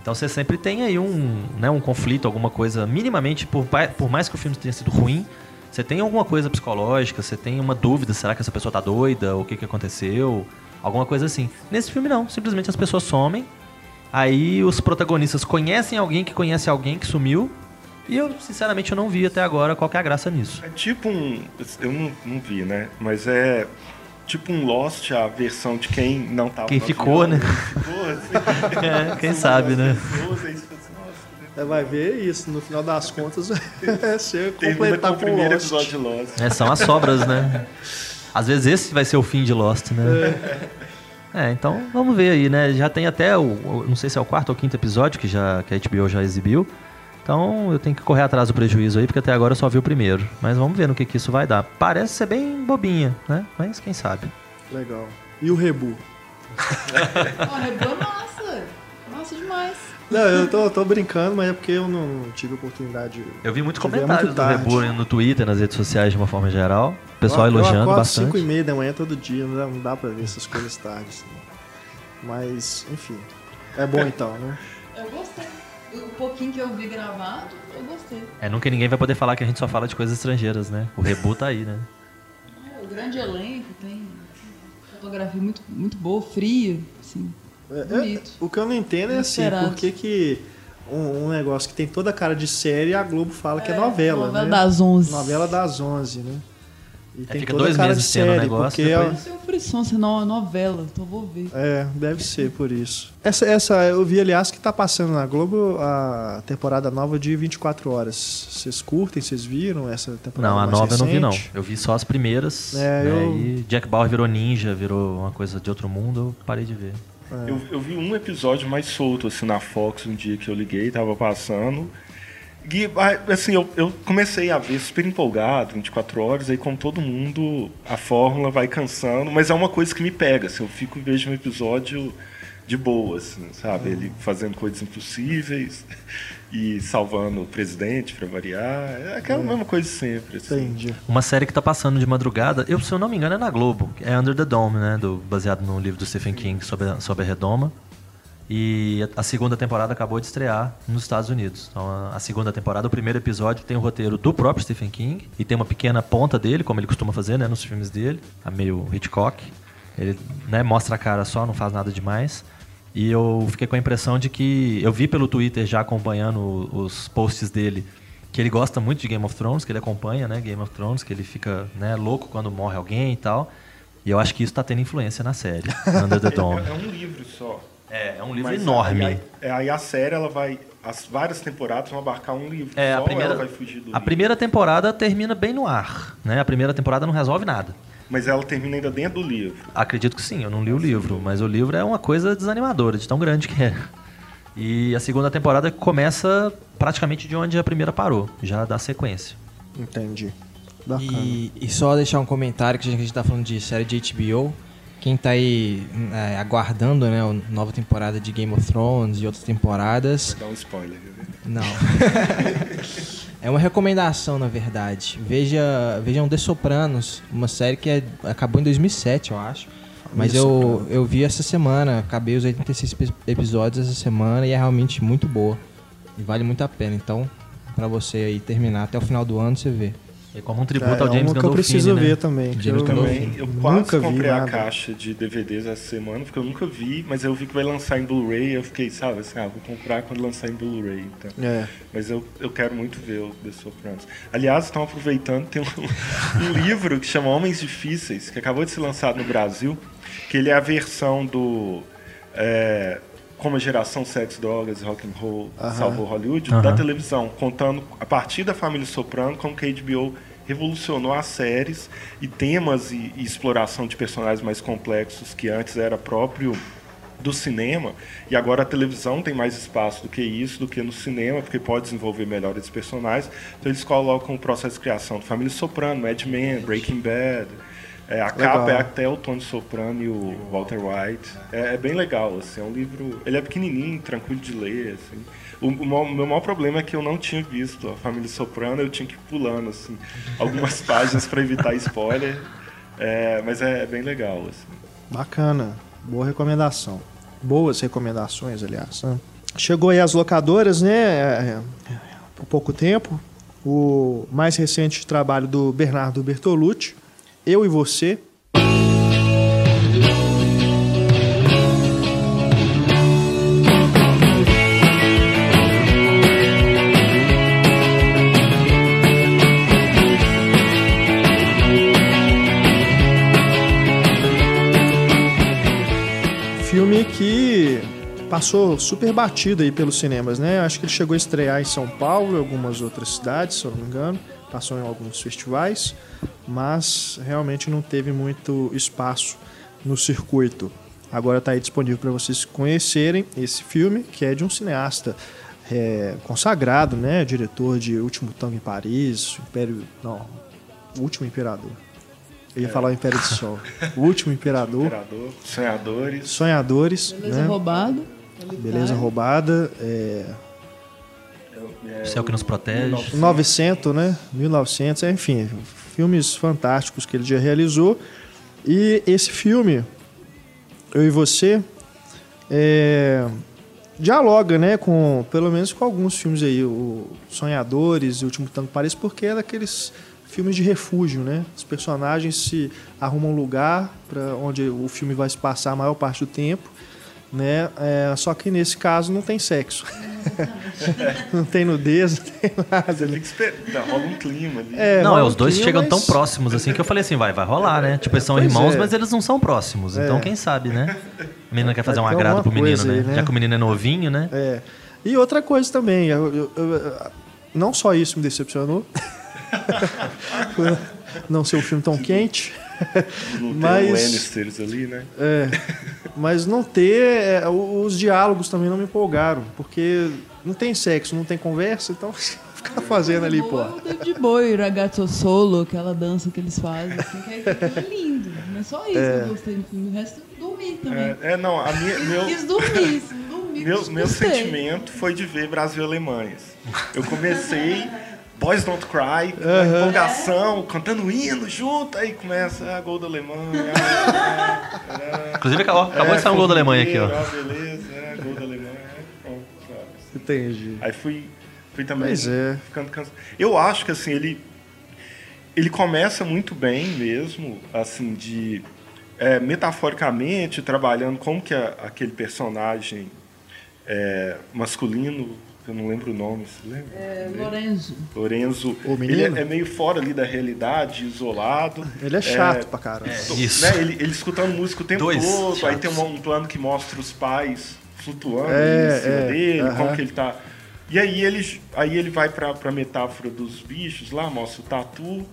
S3: Então você sempre tem aí um, né, um conflito, alguma coisa, minimamente, por, por mais que o filme tenha sido ruim, você tem alguma coisa psicológica, você tem uma dúvida, será que essa pessoa tá doida, o que, que aconteceu, alguma coisa assim. Nesse filme não, simplesmente as pessoas somem Aí os protagonistas conhecem alguém que conhece alguém que sumiu. E eu, sinceramente, eu não vi até agora qual que é a graça nisso.
S4: É tipo um. Eu não, não vi, né? Mas é tipo um Lost, a versão de quem não tava
S3: Quem
S4: no
S3: ficou,
S4: avião,
S3: né?
S4: Ficou, assim. (laughs)
S3: É, quem sabe, né?
S4: pessoas, aí assim, nossa,
S1: É, vai ver isso, no final das contas, (laughs) é ser
S4: Termina com
S1: completar
S4: o primeiro
S1: Lost.
S4: episódio de Lost.
S3: É, são as sobras, né? Às vezes esse vai ser o fim de Lost, né? É, então vamos ver aí, né? Já tem até o, o- não sei se é o quarto ou quinto episódio que já que a HBO já exibiu. Então eu tenho que correr atrás do prejuízo aí, porque até agora eu só vi o primeiro. Mas vamos ver no que, que isso vai dar. Parece ser bem bobinha, né? Mas quem sabe.
S1: Legal. E o Rebu?
S5: Ó, Rebu é massa. Massa demais.
S1: Não, eu tô, tô brincando, mas é porque eu não tive oportunidade. de-
S3: Eu vi muitos
S1: Eu vi é
S3: comentários
S1: muito
S3: do. Rebu no Twitter, nas redes sociais de uma forma geral. O pessoal
S1: eu,
S3: elogiando
S1: eu acordo
S3: bastante.
S1: 5 e meia da manhã todo dia, não dá, não dá pra ver essas coisas tarde. assim. Mas, enfim. É bom então, né?
S5: O pouquinho que eu vi gravado, eu gostei.
S3: É, nunca ninguém vai poder falar que a gente só fala de coisas estrangeiras, né? O Rebu tá aí, né?
S5: É, o grande elenco tem fotografia muito, muito boa, fria, assim.
S1: É,
S5: Bonito.
S1: é, o que eu não entendo é assim, por que que um, um negócio que tem toda a cara de série, a Globo fala que é, novela,
S5: Novela
S1: né?
S5: das 11.
S1: Novela das 11, né? E tem
S3: É, fica dois meses
S1: de
S3: tendo o negócio,
S1: porque
S3: depois-
S1: ela-
S5: Deve ser um frisson, ser no- novela, então vou ver.
S1: É, deve ser por isso. Essa, essa eu vi, aliás, que tá passando na Globo a temporada nova de 24 horas. Vocês curtem? Vocês viram essa temporada
S3: Não, a
S1: mais
S3: nova eu não vi, não.
S1: recente?
S3: Eu vi só as primeiras.
S1: É,
S3: né?
S1: eu-
S3: E Jack Bauer virou ninja, virou uma coisa de outro mundo, eu parei de ver.
S4: Eu, eu vi um episódio mais solto, assim, na Fox, um dia que eu liguei, tava passando. Ah, assim, eu, eu comecei a ver super empolgado, 24 horas, aí como todo mundo, a fórmula vai cansando, mas é uma coisa que me pega, assim, eu fico e vejo um episódio de boa, assim, sabe? Ele fazendo coisas impossíveis (laughs) e salvando o presidente, pra variar. É aquela mesma coisa de sempre, assim.
S1: Entendi.
S3: Uma série que tá passando de madrugada, eu, se eu não me engano, é na Globo. É Under the Dome, né? Do, baseado no livro do Stephen King sobre a, sobre a redoma. E a, segunda temporada acabou de estrear nos Estados Unidos. Então, a, segunda temporada, o primeiro episódio tem o roteiro do próprio Stephen King e tem uma pequena ponta dele, como ele costuma fazer, né? Nos filmes dele, a meio Hitchcock. Ele né, mostra a cara só, não faz nada demais. E eu fiquei com a impressão de que eu vi pelo Twitter já acompanhando os posts dele que ele gosta muito de Game of Thrones, que ele acompanha, né, Game of Thrones, que ele fica, né, louco quando morre alguém e tal. E eu acho que isso tá tendo influência na série, (laughs) Under the Dome.
S4: É, é um livro só.
S3: É, é um livro
S4: Mas
S3: enorme.
S4: Aí, aí- aí a série, ela vai. As várias temporadas vão abarcar um livro
S3: É,
S4: só,
S3: a primeira,
S4: ela vai fugir do
S3: a
S4: livro?
S3: primeira temporada termina bem no ar, né? A primeira temporada não resolve nada.
S4: Mas ela termina ainda dentro do livro.
S3: Acredito que sim, eu não li o livro, mas o livro é uma coisa desanimadora, de tão grande que é. E a segunda temporada começa praticamente de onde a primeira parou, já dá sequência.
S1: Entendi. Bacana.
S2: E, e só deixar um comentário que a gente tá falando de série de HBO. Quem tá aí é, aguardando né, a nova temporada de Game of Thrones e outras temporadas,
S4: Vai dar um spoiler.
S2: Não. (laughs) é uma recomendação, na verdade. Veja, vejam The Sopranos, uma série que é- acabou em 2007, eu acho. Mas eu, eu vi essa semana, acabei os 86 epi- episódios essa semana e é realmente muito boa. E vale muito a pena. Então, pra você aí terminar até o final do ano, você vê.
S3: E como um tributo
S1: é,
S3: ao James
S1: uma que eu
S3: Gandolfini,
S1: preciso
S3: né?
S1: ver também.
S2: James
S1: eu
S2: Gandolfini.
S4: Também, eu quase
S1: nunca vi
S4: comprei a
S1: nada.
S4: caixa de DVDs essa semana, porque eu nunca vi, mas eu vi que vai lançar em Blu-ray, eu fiquei, sabe, assim, ah, vou comprar quando lançar em Blu-ray, então.
S1: É.
S4: Mas eu, eu quero muito ver o The Sopranos. Aliás, estão aproveitando, tem um, um (laughs) livro que chama Homens Difíceis, que acabou de ser lançado no Brasil, que ele é a versão do é, Como a Geração Sex, Drogas e Rock and Roll
S1: Aham.
S4: Salvou Hollywood, da televisão, contando a partir da família Soprano, como que a HBO revolucionou as séries e temas e, e exploração de personagens mais complexos que antes era próprio do cinema e agora a televisão tem mais espaço do que isso, do que no cinema, porque pode desenvolver melhor esses personagens. Então eles colocam o processo de criação de Família Soprano, Mad Men, Breaking Bad. É, a capa é até o Tony Soprano e o Walter White. É, é bem legal, assim, é um livro. Ele é pequenininho, tranquilo de ler. Assim. O, o meu maior problema é que eu não tinha visto a Família Soprano, eu tinha que ir pulando assim, algumas (laughs) páginas para evitar spoiler. É, mas é, bem legal. Assim.
S1: Bacana. Boa recomendação. Boas recomendações, aliás. né? Chegou aí as locadoras, né? é, é, Há pouco tempo. O mais recente trabalho do Bernardo Bertolucci, eu e Você. Filme que passou super batido aí pelos cinemas, né? Acho que ele chegou a estrear em São Paulo e algumas outras cidades, se eu não me engano. Passou em alguns festivais, mas realmente não teve muito espaço no circuito. Agora está aí disponível para vocês conhecerem esse filme, que é de um cineasta é, consagrado, né? Diretor de Último Tango em Paris, Império. Não, Último Imperador. Eu ia falar o Império do Sol. O Último Imperador.
S4: Imperador, Sonhadores.
S1: Sonhadores.
S5: Beleza
S1: né?
S5: roubada.
S1: Beleza roubada. É,
S3: O céu que nos protege.
S1: 900, né? 1900, enfim, filmes fantásticos que ele já realizou. E esse filme, Eu e Você, é, dialoga, né, com, pelo menos com alguns filmes aí, o Sonhadores e O Último Tango Paris, porque é daqueles filmes de refúgio, né? Os personagens se arrumam um lugar para onde o filme vai se passar a maior parte do tempo, né? É, só que nesse caso não tem sexo. (laughs) não tem nudez, não tem nada. Né?
S4: esperando. Rola um clima ali.
S1: É,
S3: Não, é, os dois
S1: clima,
S3: chegam
S1: mas-
S3: tão próximos assim que eu falei assim, vai, vai rolar, né? Tipo, eles são
S1: Pois
S3: irmãos,
S1: é.
S3: mas eles não são próximos. Então, quem sabe, né? A menina quer fazer um
S1: Vai
S3: agrado pro menino, né?
S1: aí, né?
S3: Já que o menino é novinho, né?
S1: É. E outra coisa também, eu- eu- eu- não só isso me decepcionou, (laughs) não ser um filme tão quente,
S4: Não (laughs) tem
S1: mas-
S4: o Lannisters ali, né?
S1: é, mas não ter é, os diálogos também não me empolgaram, porque não tem sexo, não tem conversa, então (laughs) ficar fazendo ali, pô.
S5: É David Bowie, Ragazzo Solo, aquela dança que eles fazem, assim, que é, é lindo. Não é só isso que eu gostei do filme, o resto dormi também.
S4: É, é, não, a minha, meu,
S5: Quis dormir, (laughs) dormi,
S4: meu, meu sentimento foi de ver Brasil e Alemanhas. Eu comecei Boys Don't Cry, com uma empolgação, cantando hino junto, aí começa a gol da Alemanha. ah, ah,
S3: Inclusive, acabou, acabou
S4: é,
S3: de sair um gol da Alemanha aqui, ó.
S4: Ah, beleza, é, gol da Alemanha. pronto?
S1: Entendi.
S4: Aí fui, fui também
S1: Pois é.
S4: ficando cansado. Eu acho que assim, ele, ele começa muito bem mesmo, assim, de é, metaforicamente trabalhando como que a- aquele personagem é, masculino, eu não lembro o nome, você lembra?
S5: É, Lorenzo.
S4: Lorenzo,
S1: O
S4: ele
S1: menino?
S4: é, é meio fora ali da realidade, isolado.
S1: Ele é chato pra caramba.
S3: Isso.
S4: Né, ele, ele escutando música o tempo
S3: Dois
S4: todo, aí
S3: chatos.
S4: tem um, um plano que mostra os pais flutuando
S1: É,
S4: em cima
S1: é,
S4: dele,
S1: aham.
S4: como que ele tá. E aí ele, aí ele vai pra, pra metáfora dos bichos lá, mostra o tatu,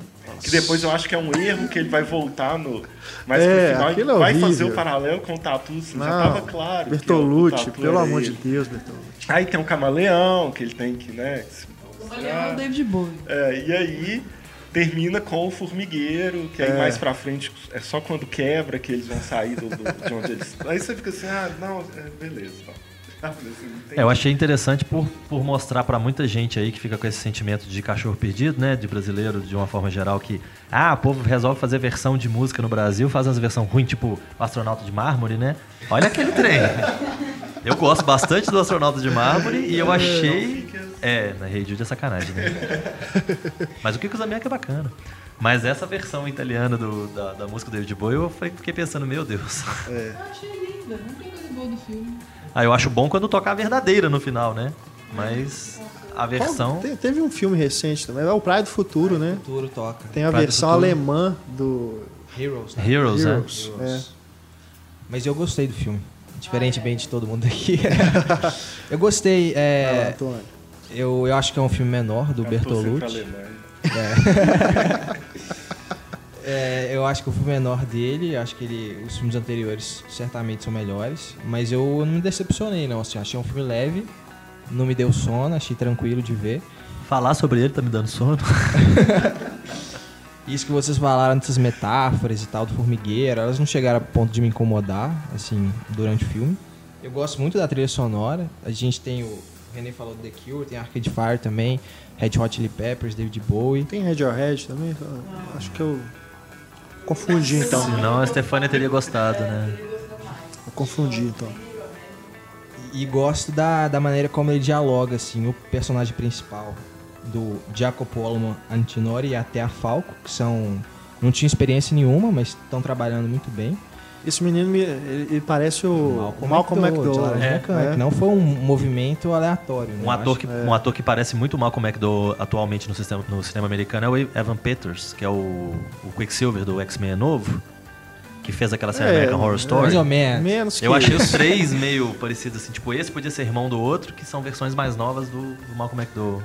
S4: que depois eu acho que é um erro que ele vai voltar no. Mas
S1: É,
S4: no final
S1: é
S4: vai
S1: horrível.
S4: fazer o paralelo com o tatu, assim, já tava claro. que o
S1: Bertolucci,
S4: tatu
S1: pelo amor de. Deus, Bertolucci.
S4: Aí tem um camaleão que ele tem que, né? se
S5: Ele é o David Bowie.
S4: é, e aí termina com o formigueiro, que aí
S1: É.
S4: mais pra frente é só quando quebra que eles vão sair do, do- de onde eles. Aí você fica assim, ah, não, é, beleza. Tá.
S3: É, eu achei interessante por, por mostrar pra muita gente aí que fica com esse sentimento de cachorro perdido, né? De brasileiro, de uma forma geral, que ah, o povo resolve fazer versão de música no Brasil, faz umas versão ruim, tipo astronauta de mármore, né? Olha aquele trem. Eu gosto bastante do astronauta de mármore e eu achei. É, na Rei Jude é sacanagem, né? Mas o que os Amiac é bacana. Mas essa versão italiana do- da, da música do David Bowie, eu fiquei pensando, meu Deus.
S5: Eu achei linda, não tem coisa boa do filme.
S3: Ah, eu acho bom quando tocar a verdadeira no final, né? Mas a versão.
S1: Te- Teve um filme recente também, é o Praia do Futuro, né?
S2: Futuro toca.
S1: Tem a
S3: Praia do
S1: versão alemã do
S2: Heroes, né?
S3: Heroes, né?
S1: Heroes. É.
S2: Mas eu gostei do filme. Diferentemente de todo mundo aqui. (laughs) eu gostei.
S1: Ah,
S2: É, eu, eu acho que é um filme menor do
S4: Eu torci pra
S2: Bertolucci.
S4: Alemanha. (laughs)
S2: É, eu acho que o filme menor dele, acho que ele, os filmes anteriores certamente são melhores, mas eu não me decepcionei não, assim, achei um filme leve, não me deu sono, achei tranquilo de ver.
S3: Falar sobre ele tá me dando sono. (laughs)
S2: Isso que vocês falaram dessas metáforas e tal do formigueiro, elas não chegaram a ponto de me incomodar, assim, durante o filme. Eu gosto muito da trilha sonora. A gente tem o, o René falou do The Cure, tem Arcade Fire também, Red Hot Chili Peppers, David Bowie.
S1: Tem Radiohead também? Acho que eu confundi então.
S3: Senão a Stefania teria gostado, né?
S1: Eu confundi então.
S2: E gosto da, da maneira como ele dialoga, assim, o personagem principal do Jacopo Olmo Antinori e até a Falco, que são. não tinham experiência nenhuma, mas estão trabalhando muito bem.
S1: Esse menino, me- ele, ele parece o Malcolm,
S2: de
S1: McDowell.
S2: Laranja
S1: né?
S2: Mecânica. Não foi um movimento aleatório. né?
S3: Um ator, que, um ator que parece muito o McDowell atualmente no, sistema, no cinema americano é o Evan Peters, que é o, o Quicksilver do X-Men novo. que fez aquela série
S1: É,
S3: American Horror Story.
S2: Mais ou menos.
S1: Menos que
S3: Eu achei os três (laughs) meio parecidos, assim. Tipo, esse podia ser irmão do outro, que são versões mais novas do, do Malcolm McDowell.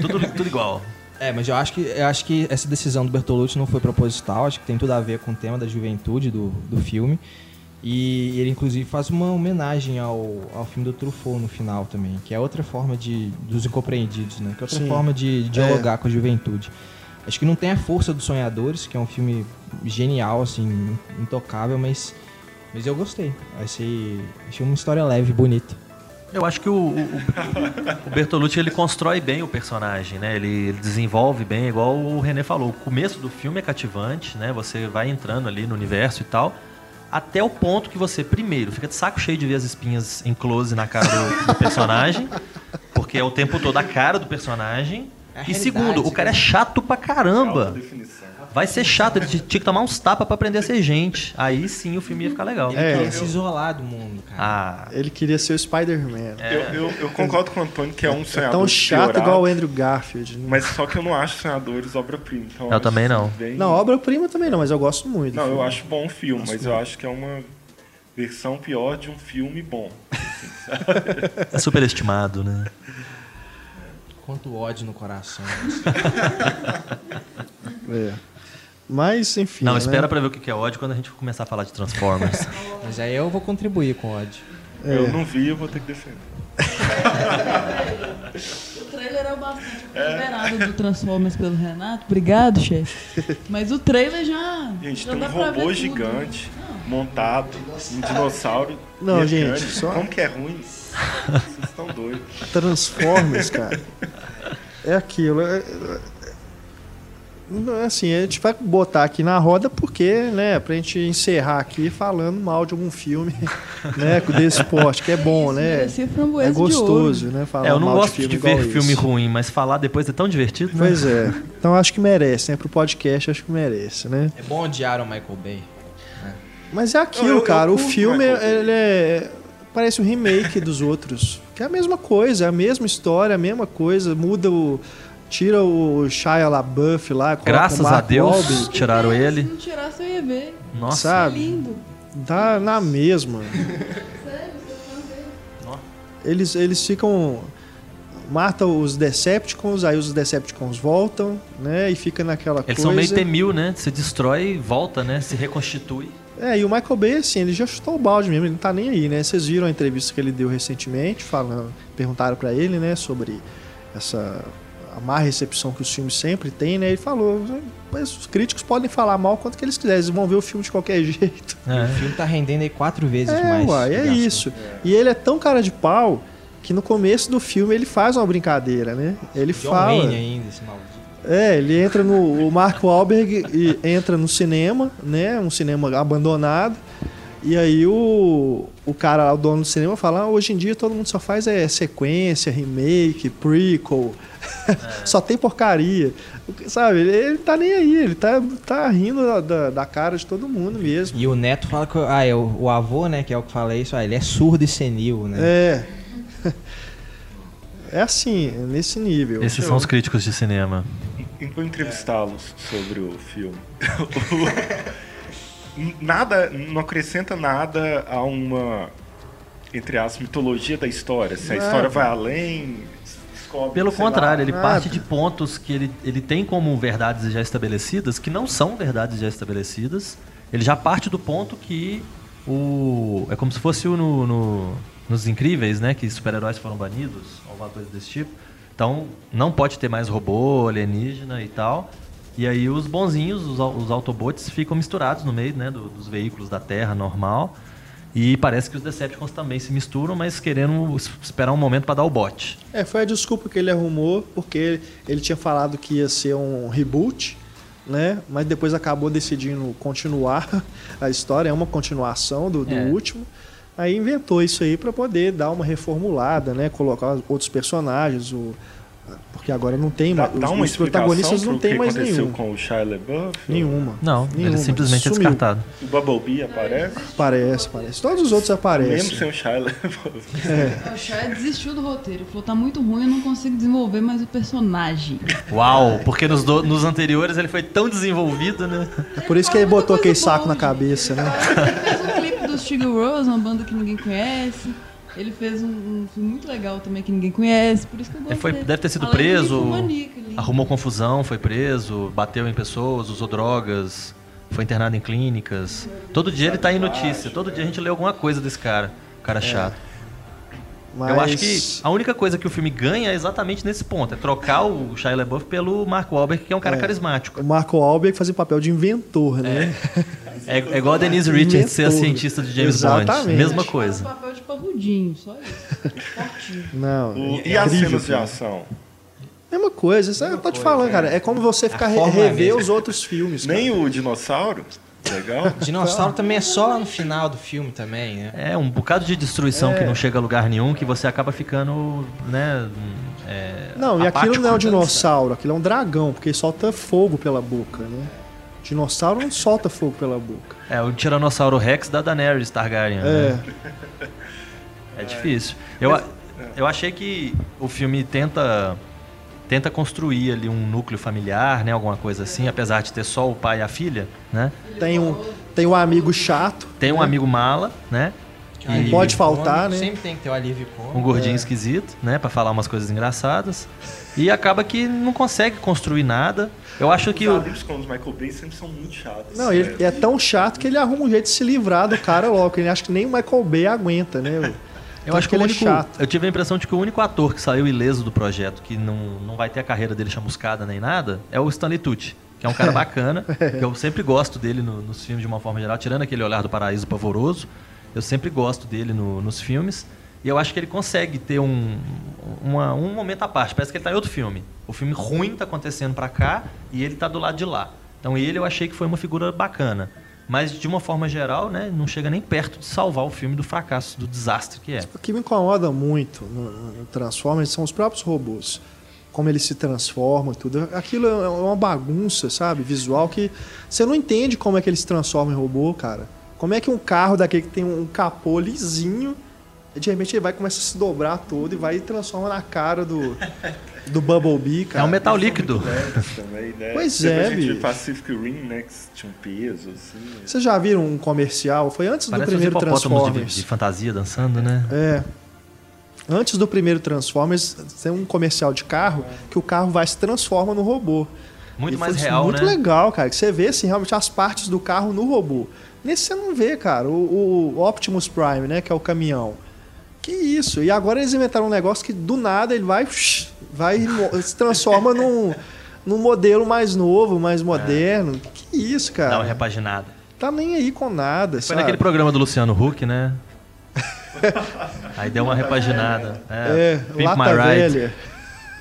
S3: Tudo, tudo igual.
S2: É, mas eu acho que eu acho que essa decisão do Bertolucci não foi proposital, acho que tem tudo a ver com o tema da juventude do, do filme. E ele inclusive faz uma homenagem ao, ao filme do Truffaut no final também, que é outra forma de dos incompreendidos, né? Que é outra
S1: Sim.
S2: forma de dialogar com a juventude. Acho que não tem a força dos sonhadores, que é um filme genial assim, intocável, mas mas eu gostei. Achei, achei uma história leve, bonita.
S3: Eu acho que o, o, o Bertolucci ele constrói bem o personagem, né? Ele, ele desenvolve bem, igual o René falou. O começo do filme é cativante, né? Você vai entrando ali no universo e tal, até o ponto que você, primeiro, fica de saco cheio de ver as espinhas em close na cara do, do personagem, porque é o tempo todo a cara do personagem.
S2: É a
S3: e segundo, o cara é
S2: né?
S3: chato pra caramba. Vai ser chato, ele tinha que tomar uns tapas pra aprender a ser gente. Aí sim o filme ia ficar legal.
S2: Ele
S1: É,
S2: queria
S1: eu-
S2: se isolar do mundo, cara.
S3: Ah,
S1: Ele queria ser o Spider-Man.
S4: Eu, eu, eu concordo com o Antônio que é um sonhador
S1: Tão chato
S4: piorado,
S1: igual o Andrew Garfield. né?
S4: Mas só que eu não acho sonhadores obra-prima. Então
S3: Eu
S4: acho
S3: também não.
S4: bem-
S1: Não, obra-prima também não, mas eu gosto muito.
S4: Não, eu
S1: filme.
S4: acho bom o filme,
S1: Gosto
S4: mas eu acho que é uma versão pior de um filme bom.
S3: é superestimado, né?
S2: Quanto ódio no coração. (laughs)
S1: É. Mas, enfim.
S3: Não,
S1: né?
S3: espera pra ver o que é ódio quando a gente começar a falar de Transformers. (laughs)
S2: Mas aí eu vou contribuir com ódio.
S1: É.
S4: Eu não vi, eu vou ter que defender. (laughs)
S5: O trailer é o bastante esperado do Transformers pelo Renato. Obrigado, chefe. Mas o trailer já.
S4: Gente,
S5: já
S4: tem
S5: dá
S4: um robô
S5: tudo.
S4: gigante montado, um dinossauro.
S1: Não, gente, só-
S4: Como que é ruim? Vocês estão doidos.
S1: Transformers, cara. É aquilo. É, é- é assim, a gente vai botar aqui na roda porque, né, pra gente encerrar aqui falando mal de algum filme, (laughs) né, desse porte, que é bom, né? É
S5: de
S1: gostoso, né? Falar
S3: É, eu não
S1: mal
S3: gosto de,
S1: filme igual
S3: ver
S1: esse.
S3: filme ruim, mas falar depois é tão divertido, né?
S1: Pois é. Então acho que merece, né? Pro podcast acho que merece, né?
S2: É bom odiar o Michael Bay.
S1: Mas é aquilo,
S4: Eu- eu
S1: cara. o
S4: curto
S1: filme, ele é. Parece um remake dos outros. Que é a mesma coisa, é a mesma história, a mesma coisa. Muda o. Tira o Shia LaBeouf lá.
S3: Graças a Deus tiraram
S5: Se
S3: ele.
S5: não tirasse, eu ia ver.
S3: Nossa,
S1: sabe?
S5: Lindo.
S1: Dá na mesma. (laughs) Eles, eles ficam. Matam os Decepticons, aí os Decepticons voltam, né? E fica naquela
S3: eles
S1: coisa.
S3: são meio T-1000, né? Se destrói, volta, né? Se reconstitui.
S1: É, e o Michael Bay, assim, ele já chutou o balde mesmo, ele não tá nem aí, né? Vocês viram a entrevista que ele deu recentemente, falando, perguntaram pra ele, né, sobre essa a má recepção que os filmes sempre têm, né? Ele falou, mas os críticos podem falar mal quanto que eles quiserem, eles vão ver o filme de qualquer (laughs) jeito.
S2: O
S3: É.
S2: filme tá rendendo aí quatro vezes
S1: É,
S2: mais.
S1: uai, é isso. E ele é tão cara de pau que no começo do filme ele faz uma brincadeira, né? Ele
S2: John
S1: fala.
S2: Wayne ainda, esse maldito.
S1: É, ele entra no. O Mark Wahlberg e entra no cinema, né? Um cinema abandonado. E aí o, o cara, o dono do cinema, fala: ah, hoje em dia todo mundo só faz é, sequência, remake, prequel. (laughs) só tem porcaria. Sabe, ele, ele tá nem aí, ele tá, tá rindo da, da, da cara de todo mundo mesmo.
S2: E o neto fala que. Ah, é o, o avô, né? Que é o que fala isso. Ah, ele é surdo e senil, né?
S1: É. (laughs) É assim, é nesse nível.
S3: Esses são os críticos de cinema.
S4: Vou entrevistá-los sobre o filme. (laughs) nada, não acrescenta nada a uma, entre as mitologia da história. Se a história vai além, descobre,
S3: Pelo
S4: sei lá,
S3: contrário, ele
S1: nada.
S3: parte de pontos que ele, ele tem como verdades já estabelecidas, que não são verdades já estabelecidas. Ele já parte do ponto que o. É como se fosse o no, no- nos Incríveis, né? Que super-heróis foram banidos, alguma coisa desse tipo. Então, não pode ter mais robô, alienígena e tal. E aí os bonzinhos, os, os Autobots, ficam misturados no meio né, do- dos veículos da Terra normal. E parece que os Decepticons também se misturam, mas querendo es- esperar um momento para dar o bote.
S1: É, foi a desculpa que ele arrumou, porque ele tinha falado que ia ser um reboot, né? Mas depois acabou decidindo continuar (laughs) a história, é uma continuação do, do
S3: É.
S1: último. Aí inventou isso aí para poder dar uma reformulada, né? Colocar outros personagens, o Porque agora não tem mais.
S4: dá
S1: os,
S4: uma
S1: os protagonistas não tem mais nenhum.
S4: com o Shia LaBeouf?
S1: Nenhuma.
S3: Não,
S1: Nenhuma.
S3: ele simplesmente é
S1: Sumiu.
S3: descartado.
S4: O Bumblebee aparece?
S1: Aparece, aparece. Todos os outros
S4: Mesmo
S1: aparecem.
S4: sem o Shia LaBeouf. (laughs)
S5: O Shia desistiu do roteiro. Falou, tá muito ruim, eu não consigo desenvolver mais o personagem.
S3: Uau, porque nos, do- nos anteriores ele foi tão desenvolvido, né?
S1: É por isso que ele botou aquele saco na cabeça, né?
S5: Ele fez um clipe do Steve Rose, uma banda que ninguém conhece. Ele fez um, um filme muito legal também que ninguém conhece, por isso que eu gosto
S3: Ele foi-
S5: dele.
S3: deve ter sido
S5: Além
S3: preso. Arrumou confusão, foi preso, bateu em pessoas, usou drogas, foi internado em clínicas. Todo dia ele tá em notícia, todo dia a gente lê alguma coisa desse cara. Cara chato.
S1: Mas
S3: Eu acho que a única coisa que o filme ganha é exatamente nesse ponto, é trocar o Shia LaBeouf pelo Mark Wahlberg, que é um cara carismático.
S1: o Marco Alberg fazia o papel de inventor, né?
S3: É, (laughs) é igual a Denise Richards ser a cientista de James Bond.
S1: Exatamente.
S3: Mesma
S5: Faz
S3: coisa.
S5: papel de parrudinho, só isso. (laughs)
S1: Não.
S4: O-
S1: é
S4: e as cenas de
S1: cara.
S4: ação?
S1: Mesma coisa, isso eu tô te falando, cara. É como você ficar re-
S2: é
S1: rever
S2: mesma.
S1: os outros filmes. cara.
S4: Nem o dinossauro? Legal. (laughs)
S2: Dinossauro também é só lá no final do filme também, né?
S3: É um bocado de destruição que não chega a lugar nenhum, que você acaba ficando, né? é,
S1: Não, e aquilo não é um dinossauro, aquilo é um dragão, porque solta fogo pela boca, né? Dinossauro não solta fogo pela boca.
S3: É o Tiranossauro Rex da Daenerys Targaryen. né?
S1: É, (laughs)
S3: É difícil. Eu, eu achei que o filme tenta tenta construir ali um núcleo familiar, né, alguma coisa assim, apesar de ter só o pai e a filha, né?
S1: tem um, tem um amigo chato.
S3: Tem um
S1: né?
S3: amigo mala, né?
S1: Não
S3: E
S1: pode faltar,
S2: cômico,
S1: né?
S2: Sempre tem que ter o alívio cômico.
S3: um gordinho esquisito, né, Pra falar umas coisas engraçadas. E acaba que não consegue construir nada. Eu acho que
S4: Os
S3: o,
S4: amigos com os Michael Bay sempre são muito chatos.
S1: Não, ele é tão chato que ele arruma um jeito de se livrar do cara logo. Ele acha que nem o Michael Bay aguenta, né? (laughs)
S3: Eu acho que,
S1: ele é chato.
S3: eu tive a impressão de que o único ator que saiu ileso do projeto, que não, não vai ter a carreira dele chamuscada nem nada, é o Stanley Tucci, que é um cara (laughs) bacana, que eu (laughs) sempre gosto dele no- nos filmes de uma forma geral, tirando aquele Olhar do Paraíso Pavoroso, eu sempre gosto dele no- nos filmes, e eu acho que ele consegue ter um, uma- um momento à parte, parece que ele tá em outro filme. O filme ruim tá acontecendo pra cá e ele tá do lado de lá. Então ele eu achei que foi uma figura bacana. Mas de uma forma geral, né, não chega nem perto de salvar o filme do fracasso, do desastre que é.
S1: O que me incomoda muito no, Transformers são os próprios robôs. Como eles se transformam e tudo. Aquilo é uma bagunça, sabe? Visual que você não entende como é que eles se transformam em robô, cara. Como é que um carro daquele que tem um capô lisinho, de repente ele vai começar a se dobrar todo e vai e transforma na cara do, do Bumblebee,
S3: É
S1: cara.
S3: um metal líquido.
S4: Também, né?
S1: Pois
S4: Depois
S1: é,
S4: a gente viu
S1: bicho.
S4: Pacific Rim, né? Que tinha um peso, assim.
S1: Vocês já viram um comercial? Foi antes do
S3: Parece uns
S1: primeiro
S3: hipopótamos de,
S1: Transformers.
S3: de fantasia dançando, né?
S1: É. Antes do primeiro Transformers, tem um comercial de carro que o carro vai se transforma no robô.
S3: Muito
S1: E
S3: mais
S1: foi
S3: real,
S1: Muito
S3: né?
S1: legal, cara. Que você vê assim, realmente as partes do carro no robô. Nesse você não vê, cara. O, o Optimus Prime, né? Que é o caminhão. Que isso? E agora eles inventaram um negócio que do nada ele vai. vai se transforma (laughs) num, num modelo mais novo, mais moderno. Que isso,
S3: Dá uma
S1: cara?
S3: repaginada.
S1: Tá nem aí com nada.
S3: Foi
S1: sabe?
S3: naquele programa do Luciano Huck, né? (laughs) Aí deu uma repaginada. É,
S1: É,
S3: Pimp
S1: lata
S3: My Ride.
S1: velha.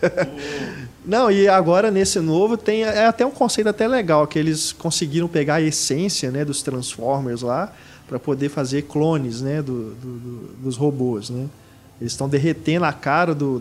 S1: (laughs) Não, e agora nesse novo tem é até um conceito até legal que eles conseguiram pegar a essência, né, dos Transformers lá para poder fazer clones, né, do, do- do- dos robôs, né? Eles estão derretendo a cara do,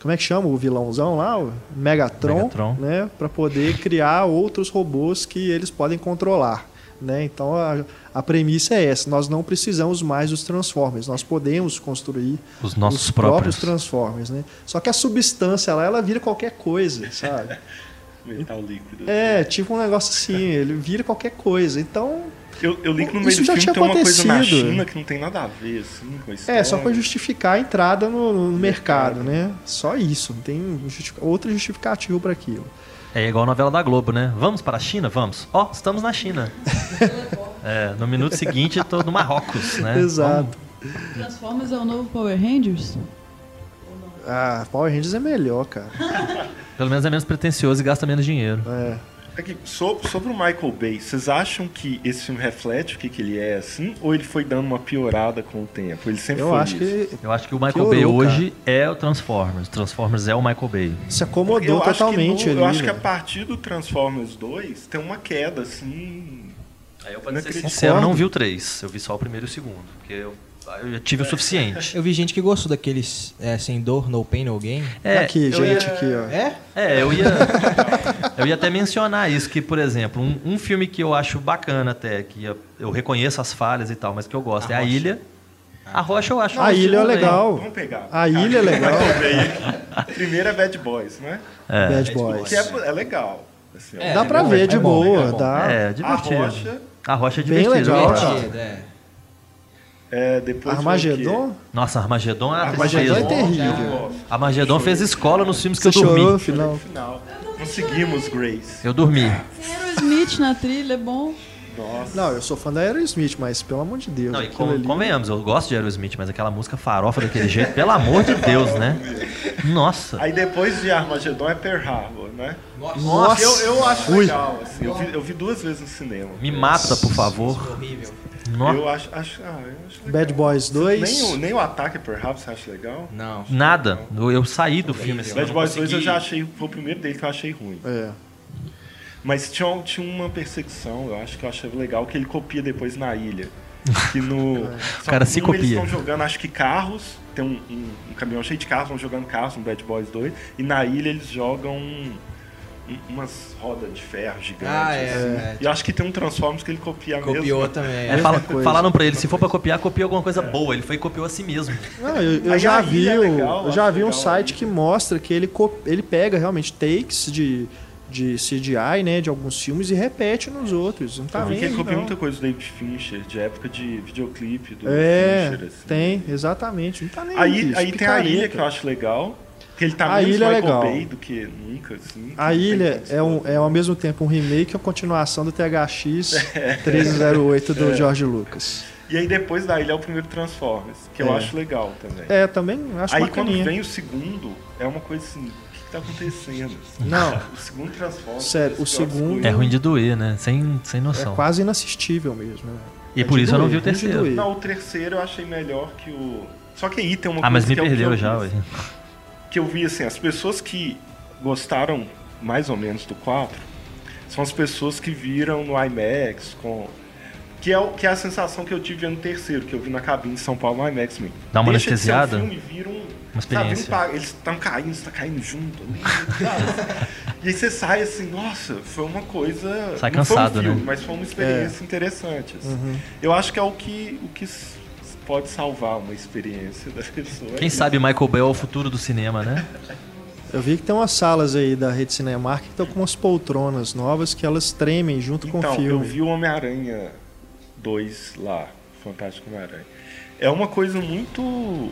S1: como é que chama o vilãozão lá, o Megatron,
S3: Megatron.
S1: né, para poder criar outros robôs que eles podem controlar. Né? Então a, a premissa é essa: nós não precisamos mais dos Transformers, nós podemos construir
S3: Os nossos
S1: os
S3: próprios.
S1: Transformers, né? Só que a substância lá, ela vira qualquer coisa, sabe? (laughs)
S4: Metal líquido.
S1: É, tipo um negócio assim, (laughs) ele vira qualquer coisa. Então,
S4: Eu, eu li que no
S1: Isso
S4: meio do
S1: já
S4: filme
S1: tinha
S4: tem uma coisa na
S1: acontecido.
S4: China que não tem nada a ver, assim, com a história.
S1: é só pra justificar a entrada no, no mercado, né? Só isso, não tem justific- outra justificativa para aquilo.
S3: É igual a novela da Globo, né? Vamos para a China? Vamos. Ó, estamos na China. (laughs) é, no minuto seguinte eu tô no Marrocos, né?
S1: Exato.
S5: Transformers é o novo Power Rangers?
S1: Ah, Power Rangers é melhor, cara.
S3: Vamos. (laughs) Pelo menos é menos pretencioso e gasta menos dinheiro.
S1: É.
S4: Aqui, so- sobre o Michael Bay, vocês acham que esse filme reflete o que, que ele é assim? Ou ele foi dando uma piorada com o tempo? Ele sempre
S1: Eu
S4: foi
S1: acho
S4: isso?
S1: que
S3: Eu acho que o Michael
S1: Piorou,
S3: Bay
S1: cara.
S3: hoje é o Transformers. Transformers é o Michael Bay.
S1: se acomodou
S4: eu acho
S1: totalmente
S4: que no-
S1: ali.
S4: Eu acho que
S1: né?
S4: a partir do Transformers 2 tem uma queda, assim.
S3: Aí eu
S4: pra ser
S3: ser
S4: sincero,
S3: não vi o 3. Eu vi só o primeiro e o segundo. Porque eu eu tive o suficiente.
S2: Eu vi gente que gostou daqueles é, Sem Dor, No Pain, No Gain.
S3: É,
S1: aqui,
S3: eu
S1: gente,
S3: ia-
S1: aqui, ó.
S2: É?
S3: É, eu ia. (laughs) eu ia até mencionar isso, que, por exemplo, um, um filme que eu acho bacana até, que eu, eu reconheço as falhas e tal, mas que eu gosto,
S2: A
S3: é A
S2: Rocha.
S3: Ilha. A Rocha eu acho
S1: A ilha é
S3: bem.
S1: legal.
S4: Vamos pegar.
S1: A ilha é legal.
S4: Primeiro é Bad Boys, né?
S3: É,
S1: Bad Boys.
S4: Que é, é legal. assim.
S2: É,
S1: Dá pra
S2: bom,
S1: ver
S2: é
S1: de boa,
S2: é bom.
S1: dá.
S3: é
S4: A
S3: divertido.
S4: Rocha,
S3: A Rocha é
S1: Bem
S3: divertido.
S1: legal.
S2: Divertido, é.
S4: É, depois
S1: Armagedon?
S3: Nossa, Armagedon é
S1: Armagedon é terrível.
S3: Armagedon fez escola nos filmes que
S1: Você
S3: eu dormi.
S1: chorou no
S4: foi
S1: final?
S4: final. Conseguimos, Grace.
S3: Eu dormi.
S5: Aerosmith na trilha, é bom.
S4: Nossa.
S1: Não, eu sou fã da Aerosmith, mas pelo amor de Deus.
S3: Não, e con-
S1: ali-
S3: convenhamos, eu gosto de Aerosmith, mas aquela música farofa daquele jeito, pelo amor de Deus, né? Nossa.
S4: Aí depois de Armagedon é Pearl Harbor, né?
S1: Nossa!
S4: Eu, eu acho
S1: Ui.
S4: legal, assim. Eu vi, eu vi duas vezes no cinema.
S3: Me mata, por favor.
S2: Horrível.
S3: Nossa.
S4: Eu acho, acho, ah, eu acho legal.
S1: Bad Boys 2.
S4: Nem o, nem o ataque Pearl Harbor você acha legal?
S2: Não.
S3: Nada. Eu, eu saí do filme assim.
S4: Bad Boys 2 eu
S3: consegui-
S4: já achei, foi o primeiro dele que eu achei ruim.
S1: É.
S4: Mas tinha, um- tinha uma perseguição, eu acho que eu achei legal, que ele copia depois na ilha. Que no. (laughs) Só
S3: cara
S4: que
S3: se
S4: um Eles
S3: copia.
S4: estão jogando, acho que carros. Tem um, um- um caminhão cheio de carros, vão jogando carros no Bad Boys 2. E na ilha eles jogam um- um- umas rodas de ferro gigantes.
S2: Ah, é,
S4: assim.
S2: é.
S4: E eu acho que tem um Transformers que ele copia
S2: Copiou
S4: mesma.
S2: também.
S3: É,
S2: É.
S3: fala-
S1: coisa.
S3: falaram pra ele, se for pra copiar, copia alguma coisa boa. Ele foi e copiou a si mesmo.
S1: Não, eu, eu já vi,
S4: é
S1: o-
S4: legal,
S1: eu já vi um site que mostra que ele, co- ele pega realmente takes de, de CGI, né, de alguns filmes e repete nos outros. Não tá
S4: eu vi que ele muita coisa do David Fincher, de época de videoclipe do
S1: É,
S4: Fincher. Assim.
S1: tem, exatamente. Não tá nem
S4: Aí, aí tem a
S1: picareta.
S4: ilha que eu acho legal. Que ele tá
S1: A
S4: menos
S1: ilha é legal.
S4: Bay do que nunca, assim.
S1: A ilha é, um, é ao mesmo tempo um remake e a continuação do THX 1308 (laughs) do George Lucas.
S4: E aí depois da ilha é o primeiro Transformers, que
S1: É.
S4: eu acho legal também.
S1: É, também acho
S4: aí quando
S1: bacaninha.
S4: vem o segundo, é uma coisa assim, que, que tá acontecendo?
S1: Não.
S4: O segundo Transformers.
S1: Sério, o segundo-.
S3: É ruim de doer, né? Sem, sem
S1: É
S3: noção.
S1: quase inassistível mesmo. né?
S3: E
S1: É
S3: por isso eu não
S1: doer,
S3: vi o
S1: de
S3: terceiro.
S1: doer.
S4: Não, o terceiro eu achei melhor que o. Só que aí tem uma
S3: Ah, mas
S4: coisa
S3: me
S4: que é que
S3: perdeu
S4: eu
S3: já, ué.
S4: Que eu vi assim, as pessoas que gostaram mais ou menos do 4 são as pessoas que viram no IMAX com. Que é, o, que é a sensação que eu tive vendo o terceiro, que eu vi na cabine de São Paulo no IMAX.
S3: Dá uma
S4: Deixa de ser um
S3: anestesiada?
S4: filme, vira um,
S3: Uma experiência.
S4: Sabe, um eles estão caindo, você tá caindo junto. (laughs) e aí você sai assim, nossa, foi uma coisa.
S3: Sai
S4: não foi um
S3: cansado,
S4: filme,
S3: né?
S4: Mas foi uma experiência interessante. assim. Eu acho que é o que, o que pode salvar uma experiência da pessoa.
S3: Quem sabe Michael Bay é o futuro do cinema, né? (laughs)
S1: Eu vi que tem umas salas aí da Rede Cinemark que estão com umas poltronas novas que elas tremem junto com
S4: Então,
S1: o filme.
S4: eu vi o Homem-Aranha 2 lá, Fantástico Homem-Aranha. É uma coisa muito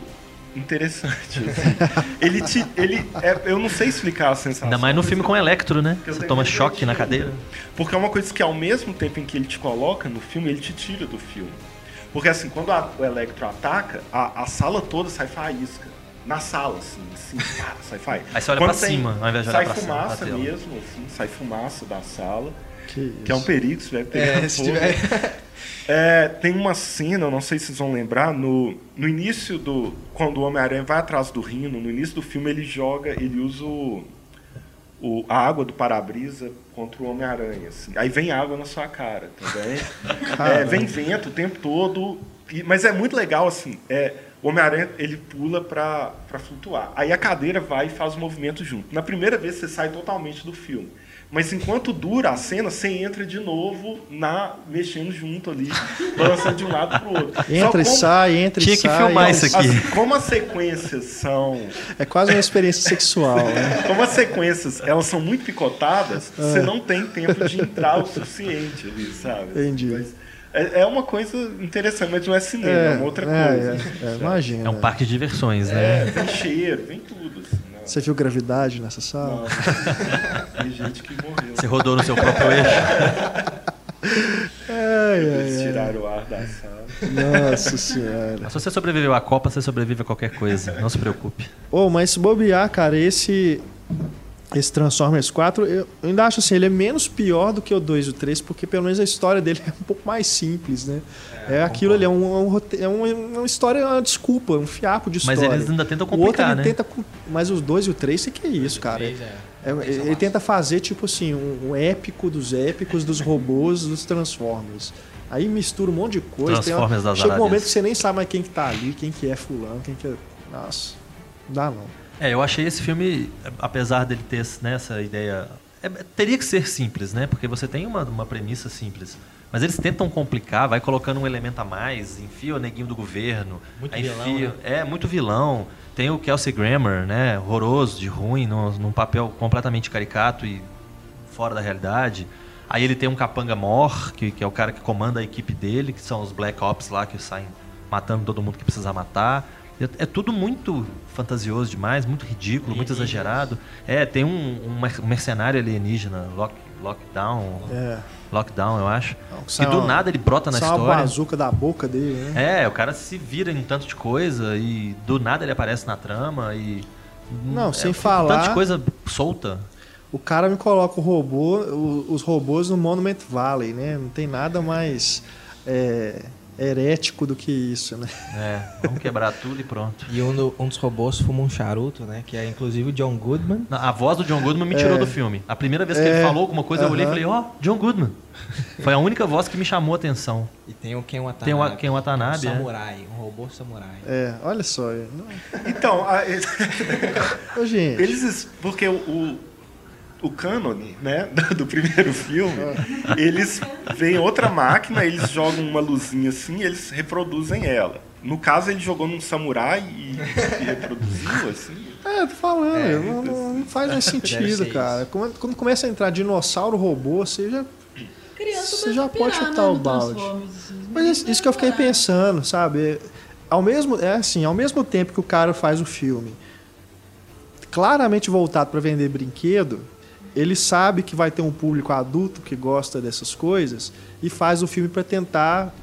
S4: interessante. assim. (laughs) ele te. Ele, é- eu não sei explicar a sensação.
S3: Ainda mais no filme com Electro, né? Você toma
S4: que
S3: choque na cadeira.
S4: Porque é uma coisa que ao mesmo tempo em que ele te coloca no filme, ele te tira do filme. Porque assim, quando a- o Electro ataca, a, a sala toda sai faísca. Na sala, assim, assim, pá, sai faísca.
S3: Aí você olha
S4: Quando
S3: pra cima, ao invés de olhar
S4: Sai
S3: pra
S4: fumaça mesmo, assim, sai fumaça da sala.
S1: Que,
S4: Que é um perigo se tiver pegando
S2: É, se tiver- (laughs)
S4: É, tem uma cena, eu não sei se vocês vão lembrar, no, no início do. Quando o Homem-Aranha vai atrás do Rino, no início do filme ele joga, ele usa o, o- a água do para-brisa contra o Homem-Aranha. Assim. Aí vem água na sua cara também. (laughs) É, vem vento o tempo todo. e- mas é muito legal, assim. É, o Homem-Aranha ele pula pra flutuar. Aí a cadeira vai e faz o movimento junto. Na primeira vez você sai totalmente do filme. Mas enquanto dura a cena, você entra de novo na mexendo junto ali, balançando de um lado pro outro.
S1: Entra e
S4: como-
S1: sai, entra
S3: Tinha
S1: e
S3: que
S1: sai.
S3: filmar
S1: é-
S3: isso aqui.
S4: as- como as sequências são
S1: É quase uma experiência sexual, né?
S4: como as sequências elas são muito picotadas, você não tem tempo de entrar o suficiente ali, sabe?
S1: Entendi.
S4: Mas é, é uma coisa interessante, mas não é cinema, é, uma outra
S1: é,
S4: coisa.
S1: É, é, imagina.
S3: É um parque de diversões,
S4: É,
S3: né?
S4: vem cheiro, vem tudo.
S1: Você viu gravidade nessa sala?
S4: Nossa, (laughs) tem gente que morreu.
S3: Você rodou no seu próprio eixo.
S1: Ai,
S4: Eles
S1: ai,
S4: tiraram o ar da sala.
S1: Nossa senhora.
S3: Mas se você sobreviveu à Copa, você sobrevive a qualquer coisa. Não se preocupe.
S1: Ô, mas se bobear, cara, esse. Esse Transformers 4, eu ainda acho assim, ele é menos pior do que o 2 e o 3, porque pelo menos a história dele é um pouco mais simples, né? É, aquilo ali, é, um, é, um rote- é uma, uma história, uma desculpa, um fiapo de
S3: Mas
S1: história.
S3: eles ainda tentam
S1: o outro
S3: complicar,
S1: ele
S3: né?
S1: tenta. com- Mas os dois e o 3, você que é isso, cara?
S2: Três, é.
S1: É,
S2: são
S1: ele
S2: massa.
S1: tenta fazer, tipo assim, um, um épico dos épicos dos robôs dos Transformers. Aí mistura um monte de coisa. tem
S3: Transformers das
S1: chega um momento que você nem sabe mais quem que tá ali, quem que é fulano, quem que é. Nossa, não dá não.
S3: É, eu achei esse filme, apesar dele ter né, essa ideia. é, teria que ser simples, né? Porque você tem uma, uma premissa simples. Mas eles tentam complicar, vai colocando um elemento a mais, enfia o neguinho do governo.
S2: Muito vilão,
S3: enfia-
S2: né?
S3: É, muito vilão. Tem o Kelsey Grammer, né? Horroroso, de ruim, num, num papel completamente caricato e fora da realidade. Aí ele tem um capanga mor, que, que é o cara que comanda a equipe dele, que são os Black Ops lá que saem matando todo mundo que precisa matar. É, é tudo muito fantasioso demais, muito ridículo, muito exagerado. É, tem um, um mer- um mercenário alienígena, lock, Lockdown,
S1: É.
S3: Lockdown, eu acho.
S1: Não,
S3: que do
S1: uma-
S3: nada ele brota na
S1: Sai uma
S3: história.
S1: bazuca da boca dele, né?
S3: É, o cara se vira em tanto de coisa e do nada ele aparece na trama e.
S1: Não,
S3: é,
S1: sem falar-
S3: Tanta coisa solta.
S1: O cara me coloca o robô, o- os robôs no Monument Valley, né? Não tem nada mais é, herético do que isso, né?
S3: É, vamos quebrar tudo e pronto.
S2: E um, do- um dos robôs fuma um charuto, né? Que é inclusive o John Goodman.
S3: Não, A voz do John Goodman me tirou do filme. A primeira vez que
S1: É.
S3: ele falou alguma coisa, eu olhei e falei, ó, John Goodman. Foi a única voz que me chamou a atenção.
S2: E tem o Ken Watanabe.
S3: Tem o Ken Watanabe,
S2: Um
S3: é.
S2: samurai, um robô samurai.
S1: É, olha só. é, não-
S4: Então, a-
S1: Ô, gente,
S4: eles. es- Porque o, o, cânone, né, (laughs) do primeiro filme, eles veem outra máquina, eles jogam uma luzinha assim e eles reproduzem ela. No caso, ele jogou num samurai e, e reproduziu, assim.
S1: é, tô falando,
S2: É,
S1: não, não- não faz mais (laughs) sentido, cara. Quando, quando começa a entrar dinossauro robô, você já.
S5: Criança
S1: Você já pode chutar
S5: né,
S1: o balde.
S5: Assim.
S1: Mas isso, isso que eu fiquei pensando, sabe? Ao mesmo, é assim, ao mesmo tempo que o cara faz o filme claramente voltado para vender brinquedo, ele sabe que vai ter um público adulto que gosta dessas coisas e faz o filme para tentar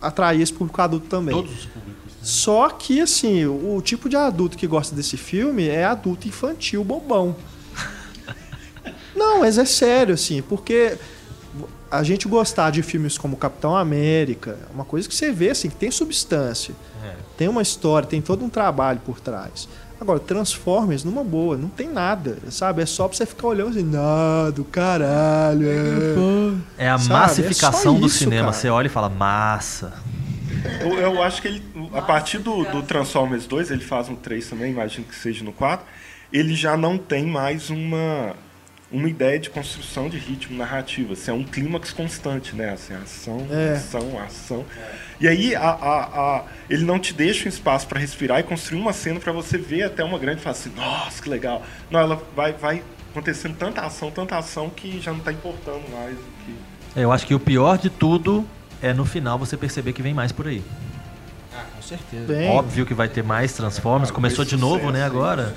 S1: atrair esse público adulto também.
S3: Todos os públicos.
S1: Só que, assim, o, o tipo de adulto que gosta desse filme é adulto infantil bobão. (laughs) Não, mas é sério, assim, porque a gente gostar de filmes como Capitão América, é uma coisa que você vê, assim, que tem substância,
S3: É.
S1: tem uma história, tem todo um trabalho por trás. Agora, Transformers, numa boa, não tem nada, sabe? É só pra você ficar olhando assim, nada, caralho. é."
S3: É a
S1: Sabe,
S3: massificação
S1: é
S3: do
S1: isso,
S3: cinema.
S1: cara.
S3: Você olha e fala, massa.
S4: Eu, eu acho que ele, a partir do, do Transformers 2, ele faz um 3 também, imagino que seja no 4, ele já não tem mais uma, uma ideia de construção de ritmo narrativo. Assim, é um clímax constante, né? Assim, ação,
S1: É.
S4: ação, ação. E aí a, a, a- ele não te deixa um espaço para respirar e construir uma cena para você ver até uma grande e falar assim, nossa, que legal. Não, ela vai, vai acontecendo tanta ação, tanta ação que já não está importando mais o que.
S3: Eu acho que o pior de tudo é no final você perceber que vem mais por aí.
S2: Ah, com certeza.
S1: Bem,
S3: Óbvio que vai ter mais Transformers.
S4: Ah,
S3: Começou
S4: com
S3: de novo,
S4: sucesso
S3: né, agora.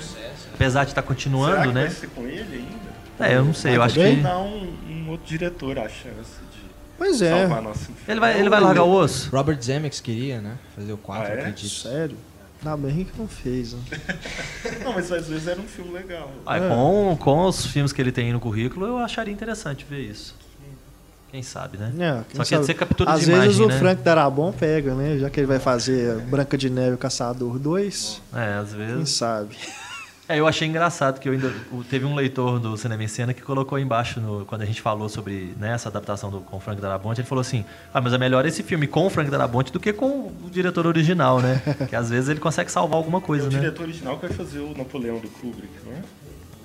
S3: Apesar de estar
S4: Será
S3: continuando,
S4: que
S3: né?
S4: vai ser com ele ainda?
S3: É, eu não sei, eu
S1: Vai
S3: acho
S1: também?
S3: que.
S4: dar um, um outro diretor a chance de
S1: pois é,
S4: salvar a nossa infância.
S3: Ele vai, ele vai largar o osso?
S2: Robert Zemeckis queria, né? Fazer o 4,
S4: Ah, é?
S2: acredito.
S1: sério. Ainda bem que não fez, né? (laughs)
S4: Não, mas às vezes era um filme legal.
S3: Ah,
S1: É.
S3: com, com os filmes que ele tem no currículo, eu acharia interessante ver isso. Quem sabe, né?
S1: É, quem
S3: Só que
S1: sabe?
S3: você captura
S1: Às
S3: de
S1: vezes
S3: imagem,
S1: o
S3: né?
S1: Frank Darabont pega, né? Já que ele vai fazer Branca de Neve e o Caçador 2,
S3: É, às
S1: quem
S3: vezes.
S1: sabe? (laughs)
S3: É, eu achei engraçado que eu ainda o- teve um leitor do Cinema em Cena que colocou embaixo no- quando a gente falou sobre né, essa adaptação do, com o Frank Darabont, ele falou assim: "Ah, mas é melhor esse filme com o Frank Darabont do que com o diretor original, né? (laughs) que às vezes ele consegue salvar alguma
S4: É
S3: coisa,
S4: o
S3: né?
S4: diretor original que vai fazer o Napoleão do Kubrick, não é?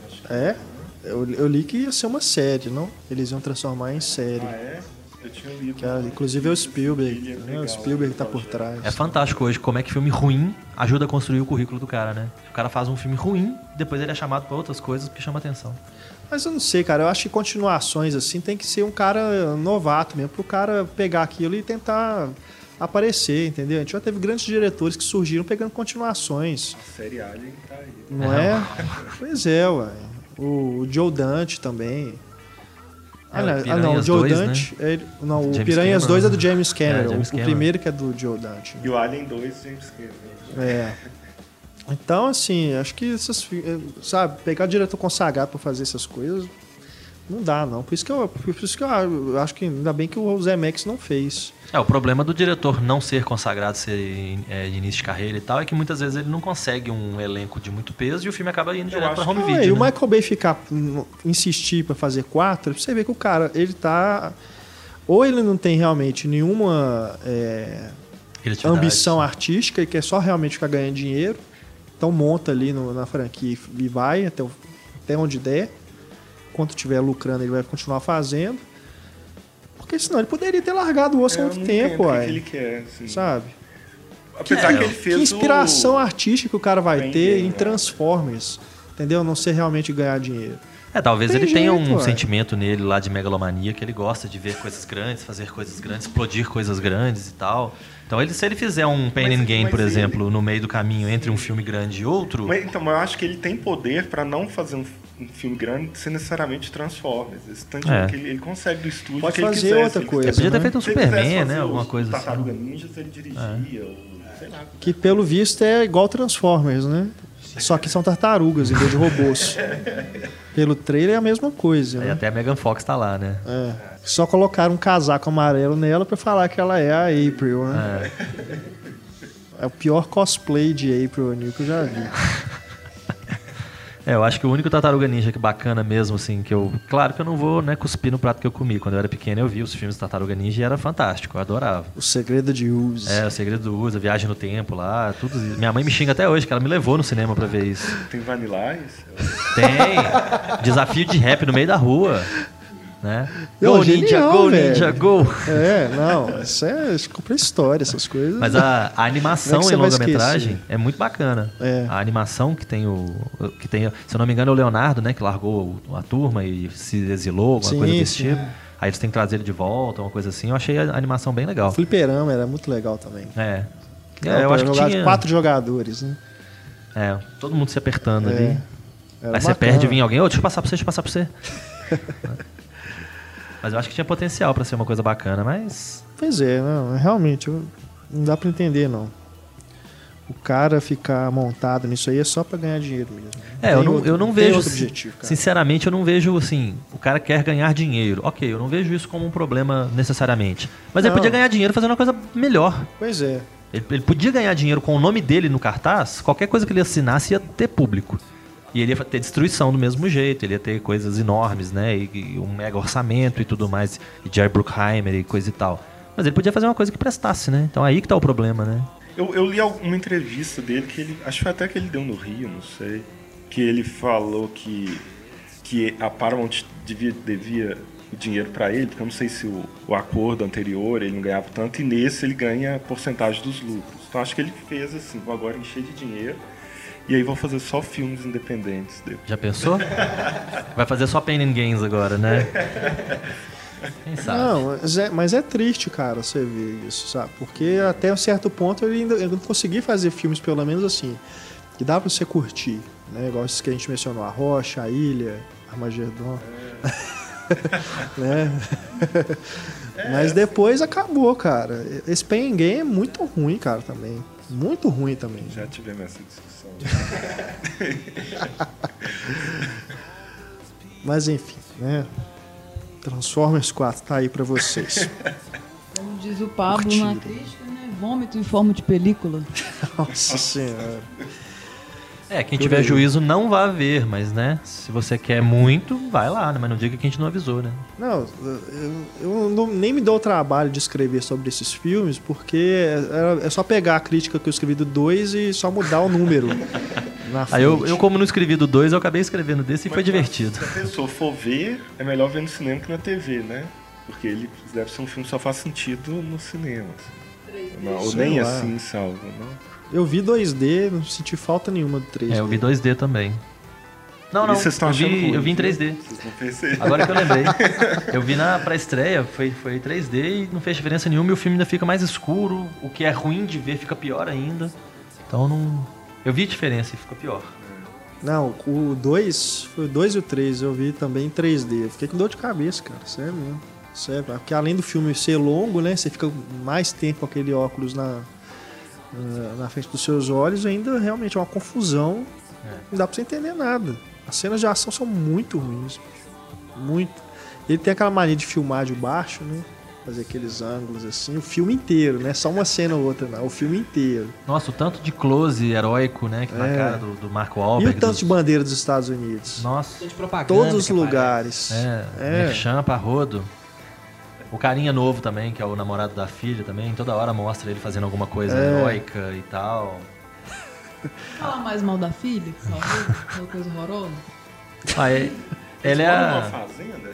S4: Acho que-
S1: É, eu, eu li que ia ser uma série, não? Eles iam transformar em série.
S4: Ah, é? Eu tinha lido.
S1: Que era- inclusive é o Spielberg,
S4: é
S1: né?
S4: legal,
S1: O Spielberg tá por trás.
S3: É fantástico hoje como é que filme ruim ajuda a construir o currículo do cara, né? O cara faz um filme ruim, depois ele é chamado pra outras coisas porque chama atenção.
S1: Mas eu não sei, cara. Eu acho que continuações assim tem que ser um cara novato mesmo, pro cara pegar aquilo e tentar aparecer, entendeu? A gente já teve grandes diretores que surgiram pegando continuações,
S4: A série Alien tá aí.
S1: não é? Pois é, ué. O Joe Dante também. Ah,
S3: É, o
S1: não, ah, não, o
S3: Piranhas
S1: Joe
S3: 2,
S1: Dante. é- não, o
S3: James
S1: Piranhas
S3: Cameron.
S1: 2 é do James Cameron.
S3: É, James
S1: o, o
S3: Cameron.
S1: primeiro que é do Joe Dante.
S4: E o Alien 2, James Cameron.
S1: É. Então, assim, acho que essas, eh, sabe, pegar diretor consagrado pra fazer essas coisas não dá, não. Por isso que eu, por isso que eu a- eu acho que ainda bem que o Zé Max não fez.
S3: É, o problema do diretor não ser consagrado, ser é, de início de carreira e tal, é que muitas vezes ele não consegue um elenco de muito peso e o filme acaba indo direto pra
S4: acho
S3: home
S1: Ah,
S3: video.
S1: e o
S3: né?
S1: Michael Bay ficar insistir pra fazer quatro, você vê que o cara, ele tá Ou ele não tem realmente nenhuma é, ambição artística e quer só realmente ficar ganhando dinheiro. Então monta ali no- na franquia e vai até, o- até onde der. Enquanto estiver lucrando, ele vai continuar fazendo. Porque senão ele poderia ter largado o osso há
S4: É,
S1: muito
S4: não
S1: tempo,
S4: que
S1: uai.
S4: que ele quer, assim.
S1: Sabe?
S4: Apesar
S3: É,
S4: que ele fez
S1: Que inspiração
S4: o...
S1: artística que o cara vai
S4: Bem
S1: ter
S4: bem,
S1: em
S4: né?
S1: Transformers. Entendeu? Não ser realmente ganhar dinheiro.
S3: É, talvez
S1: Tem
S3: ele tenha
S1: jeito,
S3: um
S1: ué.
S3: sentimento nele lá de megalomania, que ele gosta de ver coisas grandes, fazer coisas grandes, explodir coisas grandes e tal. Então, ele, se ele fizer um Pain
S4: Mas-
S3: and Gain, por
S4: ele-
S3: exemplo, no meio do caminho entre um filme grande e outro,
S4: Mas, então, mas eu acho que ele tem poder pra não fazer um, um filme grande sem necessariamente Transformers. Esse tanto
S3: É.
S4: que ele, ele consegue do estúdio
S1: Pode
S4: que ele
S1: fazer
S4: quiser,
S1: outra
S4: se
S1: coisa,
S3: ele podia ter
S1: né?
S3: feito um
S4: Se
S3: Superman, né? Alguma coisa
S4: Tartaruga
S3: assim.
S4: Ninjas, ele dirigia, ou sei lá.
S1: Que pelo visto é igual Transformers, né? Só que são tartarugas em vez de robôs. (laughs) Pelo trailer é a mesma coisa, né?
S3: até a Megan Fox tá lá, né?
S1: É. Só colocaram um casaco amarelo nela pra falar que ela é a April, né? É, o pior cosplay de April O'Neil que eu já vi. (laughs)
S3: É, eu acho que o único Tartaruga Ninja que bacana mesmo, assim, que eu... Claro que eu não vou né, cuspir no prato que eu comi. Quando eu era pequeno eu vi os filmes do Tartaruga Ninja e era fantástico, eu adorava.
S1: O segredo de Uzi.
S3: É, o Segredo do Uso, a Viagem no Tempo lá, tudo isso. Minha mãe me xinga até hoje, que ela me levou no cinema pra ver isso.
S4: Tem Vanilla Ice?
S3: Tem desafio de rap no meio da rua, né?
S1: Ô,
S3: Go Ninja,
S1: genial,
S3: go
S1: velho.
S3: Ninja, go!
S1: É, não, isso é. Compra história, essas coisas.
S3: Mas a, a animação
S1: é
S3: em
S1: você
S3: longa-metragem é muito bacana.
S1: É.
S3: A animação que tem o. que tem, se eu não me engano, é o Leonardo, né? Que largou a turma e se exilou, alguma
S1: Sim,
S3: coisa desse
S1: sim.
S3: tipo. Aí eles têm que trazer ele de volta, uma coisa assim. Eu achei a animação bem legal.
S1: O fliperama era muito legal também.
S3: É.
S1: Não,
S3: É, eu acho que tinha.
S1: quatro jogadores, né?
S3: É, todo mundo se apertando
S1: É.
S3: ali.
S1: Era
S3: Aí você
S1: bacana.
S3: perde, vinha alguém, ô, deixa eu passar pra você, deixa eu passar pra você. (laughs) mas eu acho que tinha potencial pra ser uma coisa bacana, mas.
S1: Pois é, não, realmente, eu- não dá pra entender, não. O cara ficar montado nisso aí é só pra ganhar dinheiro mesmo.
S3: É, eu não,
S1: outro-
S3: eu não vejo.
S1: objetivo.
S3: Sinceramente, eu não vejo assim. O cara quer ganhar dinheiro. Ok, eu não vejo isso como um problema necessariamente. Mas ele
S1: Não.
S3: podia ganhar dinheiro fazendo uma coisa melhor.
S1: Pois é.
S3: Ele, ele podia ganhar dinheiro com o nome dele no cartaz, qualquer coisa que ele assinasse ia ter público. E ele ia ter destruição do mesmo jeito, ele ia ter coisas enormes, né? E, e um mega orçamento e tudo mais. E Jerry Bruckheimer e coisa e tal. Mas ele podia fazer uma coisa que prestasse, né? Então aí que tá o problema, né?
S4: Eu, eu li alguma entrevista dele que ele. Acho que até que ele deu no Rio, não sei. Que ele falou que, que a Paramount devia, devia o dinheiro pra ele, porque eu não sei se o, o acordo anterior ele não ganhava tanto, e nesse ele ganha porcentagem dos lucros. Então acho que ele fez assim, vou agora encher de dinheiro, e aí vou fazer só filmes independentes dele.
S3: Já pensou? Vai fazer só Pain and Gains agora, né? Quem sabe?
S1: Não, mas é, mas é triste, cara, você ver isso, sabe? Porque até um certo ponto ele ainda eu não consegui fazer filmes, pelo menos assim, que dá pra você curtir, né? Igual esses que a gente mencionou, A Rocha, A Ilha, Armagedon. (laughs) né? Mas depois acabou, cara. Esse Pain and Gain é muito ruim, cara, também. Muito ruim também.
S4: Já tivemos essa discussão.
S1: Mas enfim, né? Transformers 4 tá aí pra vocês.
S5: Como diz o Pablo na
S1: Curtiram.
S5: crítica, né? Vômito em forma de película. (laughs)
S1: Nossa senhora.
S3: É, quem
S1: Por
S3: tiver
S1: aí.
S3: juízo não vá ver, mas né? Se você quer muito, vai lá, né? Mas não diga que a gente não avisou, né?
S1: Não, eu, eu não- nem me dou o trabalho de escrever sobre esses filmes, porque é, é só pegar a crítica que eu escrevi do 2 e só mudar o número (laughs) na frente.
S3: Aí eu, eu como não escrevi do 2, eu acabei escrevendo desse e foi divertido.
S4: Se a pessoa for ver, é melhor ver no cinema que na TV, né? Porque ele deve ser um filme que só faz sentido no cinema. assim. Não, ou nem
S1: lá.
S4: assim salva, não?
S1: Eu vi 2D, não senti falta nenhuma do 3D.
S3: É, eu vi 2D também. Não, não,
S4: vocês estão
S3: eu
S4: achando
S3: vi,
S4: ruim,
S3: eu vi em
S4: viu?
S3: 3D.
S4: Vocês não perceberam.
S3: Agora que eu lembrei. (laughs) Eu vi na pré-estreia, foi, foi 3D e não fez diferença nenhuma e o filme ainda fica mais escuro. O que é ruim de ver fica pior ainda. Então não. Eu vi diferença e ficou pior.
S1: Não, o 2, foi o 2 e o 3, eu vi também em 3D. Eu fiquei com dor de cabeça, cara, sério mesmo. Sério, porque além do filme ser longo, né, você fica mais tempo com aquele óculos na, na, na frente dos seus olhos, ainda realmente é uma confusão. Não dá pra você entender nada. As cenas de ação são muito ruins, bicho. muito. Ele tem aquela mania de filmar de baixo, né? Fazer aqueles ângulos assim, o filme inteiro, né? Só uma cena ou outra, não. O filme inteiro.
S3: Nossa, o tanto de close heróico, né? Que na
S1: É.
S3: cara do, do Marco
S1: E
S3: Wahlberg.
S1: o tanto
S3: dos-
S1: de bandeira dos Estados Unidos?
S3: Nossa.
S2: De propaganda
S1: Todos os lugares.
S3: É,
S1: É.
S3: merchan pra rodo. O carinha novo também, que é o namorado da filha também, toda hora mostra ele fazendo alguma coisa
S1: É.
S3: heróica e tal. (laughs)
S5: Fala mais mal da filha, que coisa horrorosa.
S3: Ah, é- ele é.
S4: Eles moram numa
S3: a-
S4: fazenda?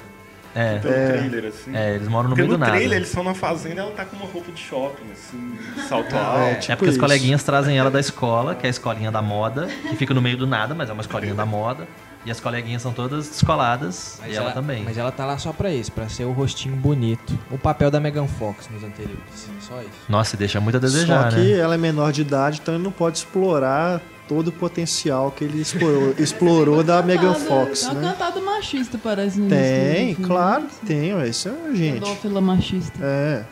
S3: É,
S4: Pelo
S1: É.
S4: trailer, assim.
S3: é, eles moram no
S4: Porque
S3: meio do
S4: no
S3: nada.
S4: trailer eles estão na fazenda e ela tá com uma roupa de shopping, assim, salto
S1: É,
S4: alto.
S1: tipo
S3: é porque os
S1: isso.
S3: coleguinhas trazem ela da escola, que é a escolinha da moda, que fica no meio do nada, mas é uma escolinha da moda. E as coleguinhas são todas descoladas, e ela, também.
S2: Mas ela tá lá só pra isso, pra ser o rostinho bonito. O papel da Megan Fox nos anteriores. Só isso.
S3: Nossa, e deixa muito a desejar,
S1: Só que
S3: né?
S1: ela é menor de idade, então ele não pode explorar todo o potencial que ele explorou, (laughs) explorou da Megan
S5: Cantada-
S1: Fox,
S5: É uma
S1: né?
S5: cantada machista, parece. no
S1: Tem,
S5: filme.
S1: claro que tem, ué, isso é gente.
S5: Pedófila machista.
S1: É.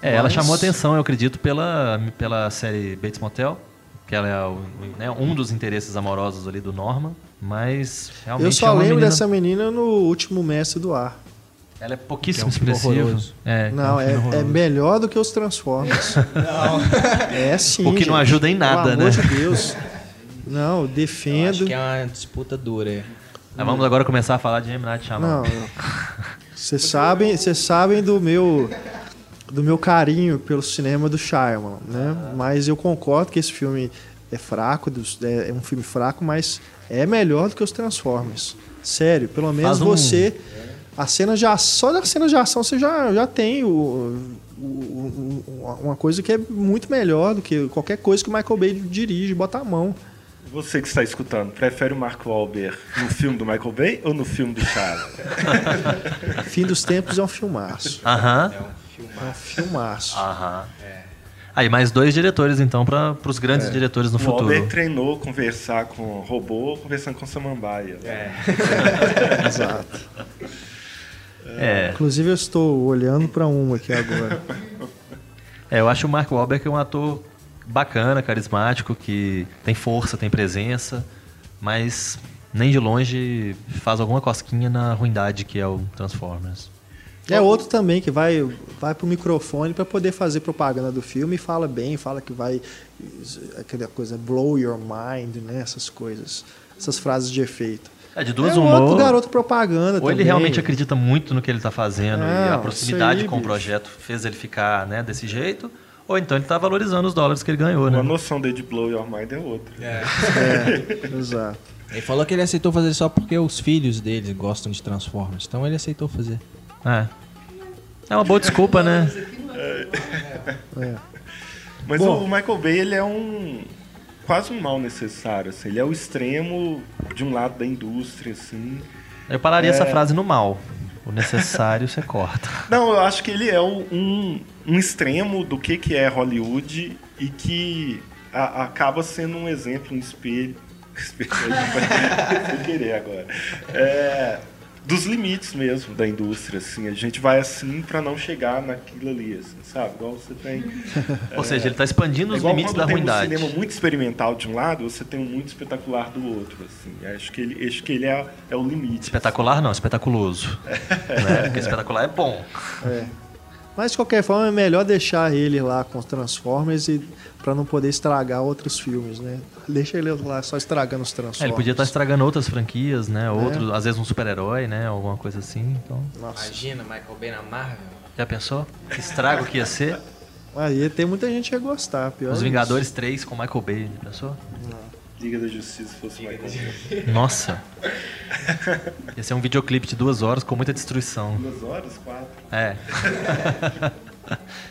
S3: É, ela
S1: Mas-
S3: chamou atenção, eu acredito, pela, pela série Bates Motel, que ela é o- né, um dos interesses amorosos ali do Norman, mas realmente
S1: Eu só
S3: é uma
S1: lembro
S3: menina-
S1: dessa menina no último Mestre do Ar.
S3: Ela é pouquíssimo
S2: é um
S3: expressiva. É,
S1: Não,
S3: um
S1: é,
S3: filme
S1: é
S3: horroroso.
S1: melhor do que os Transformers. Não. (laughs) É sim.
S3: O que não
S1: gente.
S3: ajuda em nada,
S1: Pelo amor
S3: né?
S1: de Deus. Não,
S2: Eu acho
S1: defendo.
S2: que é uma disputa dura. é.
S3: Mas vamos agora começar a falar de. Night Shyamalan.
S1: Não. Vocês sabem, vocês sabem do meu do meu carinho pelo cinema do Shyamalan, né? Mas eu concordo que esse filme é fraco, é é um filme fraco, mas é melhor do que os Transformers. Sério, pelo menos
S3: um-
S1: você a cena de ação, só da cena de ação você já, já tem o, o- o- uma coisa que é muito melhor do que qualquer coisa que o Michael Bay dirige, bota a mão.
S4: Você que está escutando, prefere o Mark Wahlberg no filme do Michael Bay ou no filme do Charlie? (laughs)
S1: Fim dos tempos é um filmaço.
S3: Aham.
S2: É um filme.
S1: É um filmaço.
S3: Aham. Aí, mais dois diretores, então, para os
S1: É.
S3: grandes diretores no
S4: o Wahlberg
S3: futuro.
S4: treinou conversar com o robô, conversando com Samambaia.
S2: É. (laughs)
S1: Exato.
S3: É.
S1: Inclusive eu estou olhando para uma aqui agora.
S3: É, eu acho o Mark Wahlberg um ator bacana, carismático, que tem força, tem presença, mas nem de longe faz alguma cosquinha na ruindade que é o Transformers.
S1: É outro também que vai vai pro microfone para poder fazer propaganda do filme e fala bem, fala que vai aquela coisa blow your mind, né, essas coisas, essas frases de efeito.
S3: É, de duas
S1: é
S3: humor.
S1: outro garoto propaganda
S3: Ou
S1: também.
S3: ele realmente acredita muito no que ele está fazendo e a proximidade
S1: aí,
S3: com o projeto fez ele ficar né, desse jeito, ou então ele está valorizando os dólares que ele ganhou, né?
S4: A noção dele de blow your mind é outra.
S2: É.
S1: É, (laughs) exato.
S2: Ele falou que ele aceitou fazer só porque os filhos dele gostam de Transformers. Então ele aceitou fazer.
S3: É. É uma boa desculpa, né?
S1: É.
S4: Mas
S1: Bom.
S4: o Michael Bay, ele é um quase um mal necessário, assim. Ele é o extremo de um lado da indústria, assim.
S3: Eu pararia
S4: É.
S3: essa frase no mal. O necessário você corta. (laughs)
S4: Não, eu acho que ele é um, um extremo do que, que é Hollywood e que a- acaba sendo um exemplo, um espelho. (laughs) espelho sem querer agora. É, dos limites mesmo da indústria, assim. A gente vai assim pra não chegar naquilo ali, assim, sabe? Igual você tem. (laughs)
S3: Ou seja, ele está expandindo
S4: É
S3: os
S4: igual
S3: limites da
S4: tem
S3: ruindade.
S4: um cinema muito experimental de um lado, você tem um muito espetacular do outro, assim. Acho que ele, acho que ele é, é o limite.
S3: Espetacular não, espetaculoso. (laughs) né? Porque espetacular é bom.
S1: É. Mas de qualquer forma é melhor deixar ele lá com os Transformers e para não poder estragar outros filmes, né? Deixa ele lá só estragando os Transformers.
S3: É, ele podia estar estragando outras franquias, né? Outros, às vezes um super-herói, né? Alguma coisa assim. Então,
S1: Nossa.
S2: Imagina Michael Bay na Marvel.
S3: já pensou? Que estrago que ia ser?
S1: Aí tem muita gente que ia gostar, pior
S3: Os
S1: é
S3: Vingadores 3 com Michael Bay, já pensou?
S4: Liga da Justiça se fosse Michael Bay.
S3: Nossa. Ia ser um videoclipe de duas horas com muita destruição.
S4: Duas horas, quatro.
S3: É. (laughs)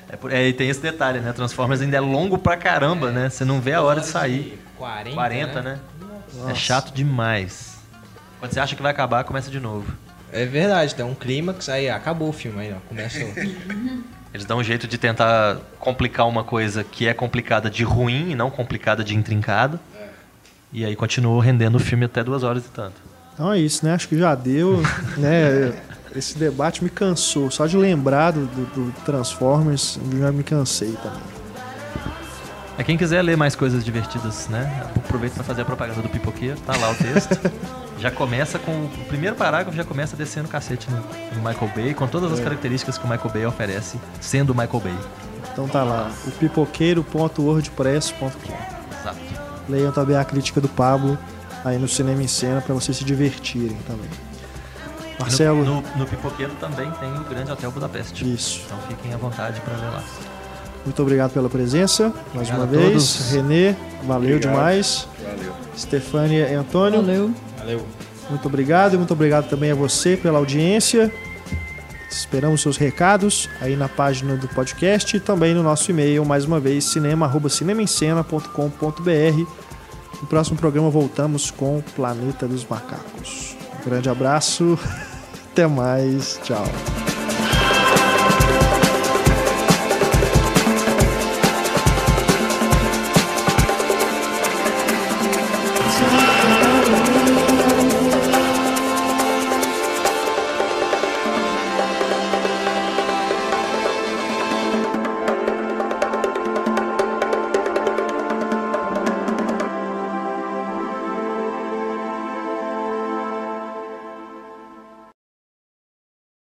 S3: É, por- é, e tem esse detalhe, né? Transformers ainda é longo pra caramba, né? Você não vê a hora de sair.
S2: 40,
S3: 40, né? É chato demais. Quando você acha que vai acabar, começa de novo.
S2: É verdade, tem um clímax, aí acabou o filme, aí ó, começa outro. (laughs)
S3: Eles dão um jeito de tentar complicar uma coisa que é complicada de ruim e não complicada de intrincado. E aí continuou rendendo o filme até duas horas e tanto.
S1: Então é isso, né? Acho que já deu, (laughs) né? Esse debate me cansou. Só de lembrar do, do- do Transformers, já me cansei também.
S3: É quem quiser ler mais coisas divertidas, né? Aproveita para fazer a propaganda do pipoqueiro, tá lá o texto. (laughs) já começa com o primeiro parágrafo já começa descendo o cacete no, no Michael Bay, com todas as características que o Michael Bay oferece, sendo o Michael Bay.
S1: Então tá lá, o pipoqueiro.wordpress.com. Leiam também a crítica do Pablo aí no Cinema em Cena para vocês se divertirem também. Marcelo.
S3: No, no, no Pipoqueiro também tem o Grande Hotel Budapeste.
S1: Isso.
S3: Então fiquem à vontade para ver lá.
S1: Muito obrigado pela presença, mais
S3: Obrigado
S1: uma vez.
S3: todos.
S1: Renê, valeu
S4: Obrigado.
S1: demais.
S4: Valeu.
S1: Stefânia e Antônio,
S5: Valeu.
S2: Valeu.
S1: muito obrigado. E muito obrigado também a você pela audiência. Esperamos seus recados aí na página do podcast e também no nosso e-mail, mais uma vez, cinema.cinemaencena.com.br. No próximo programa voltamos com Planeta dos Macacos. Um grande abraço, (laughs) até mais, tchau.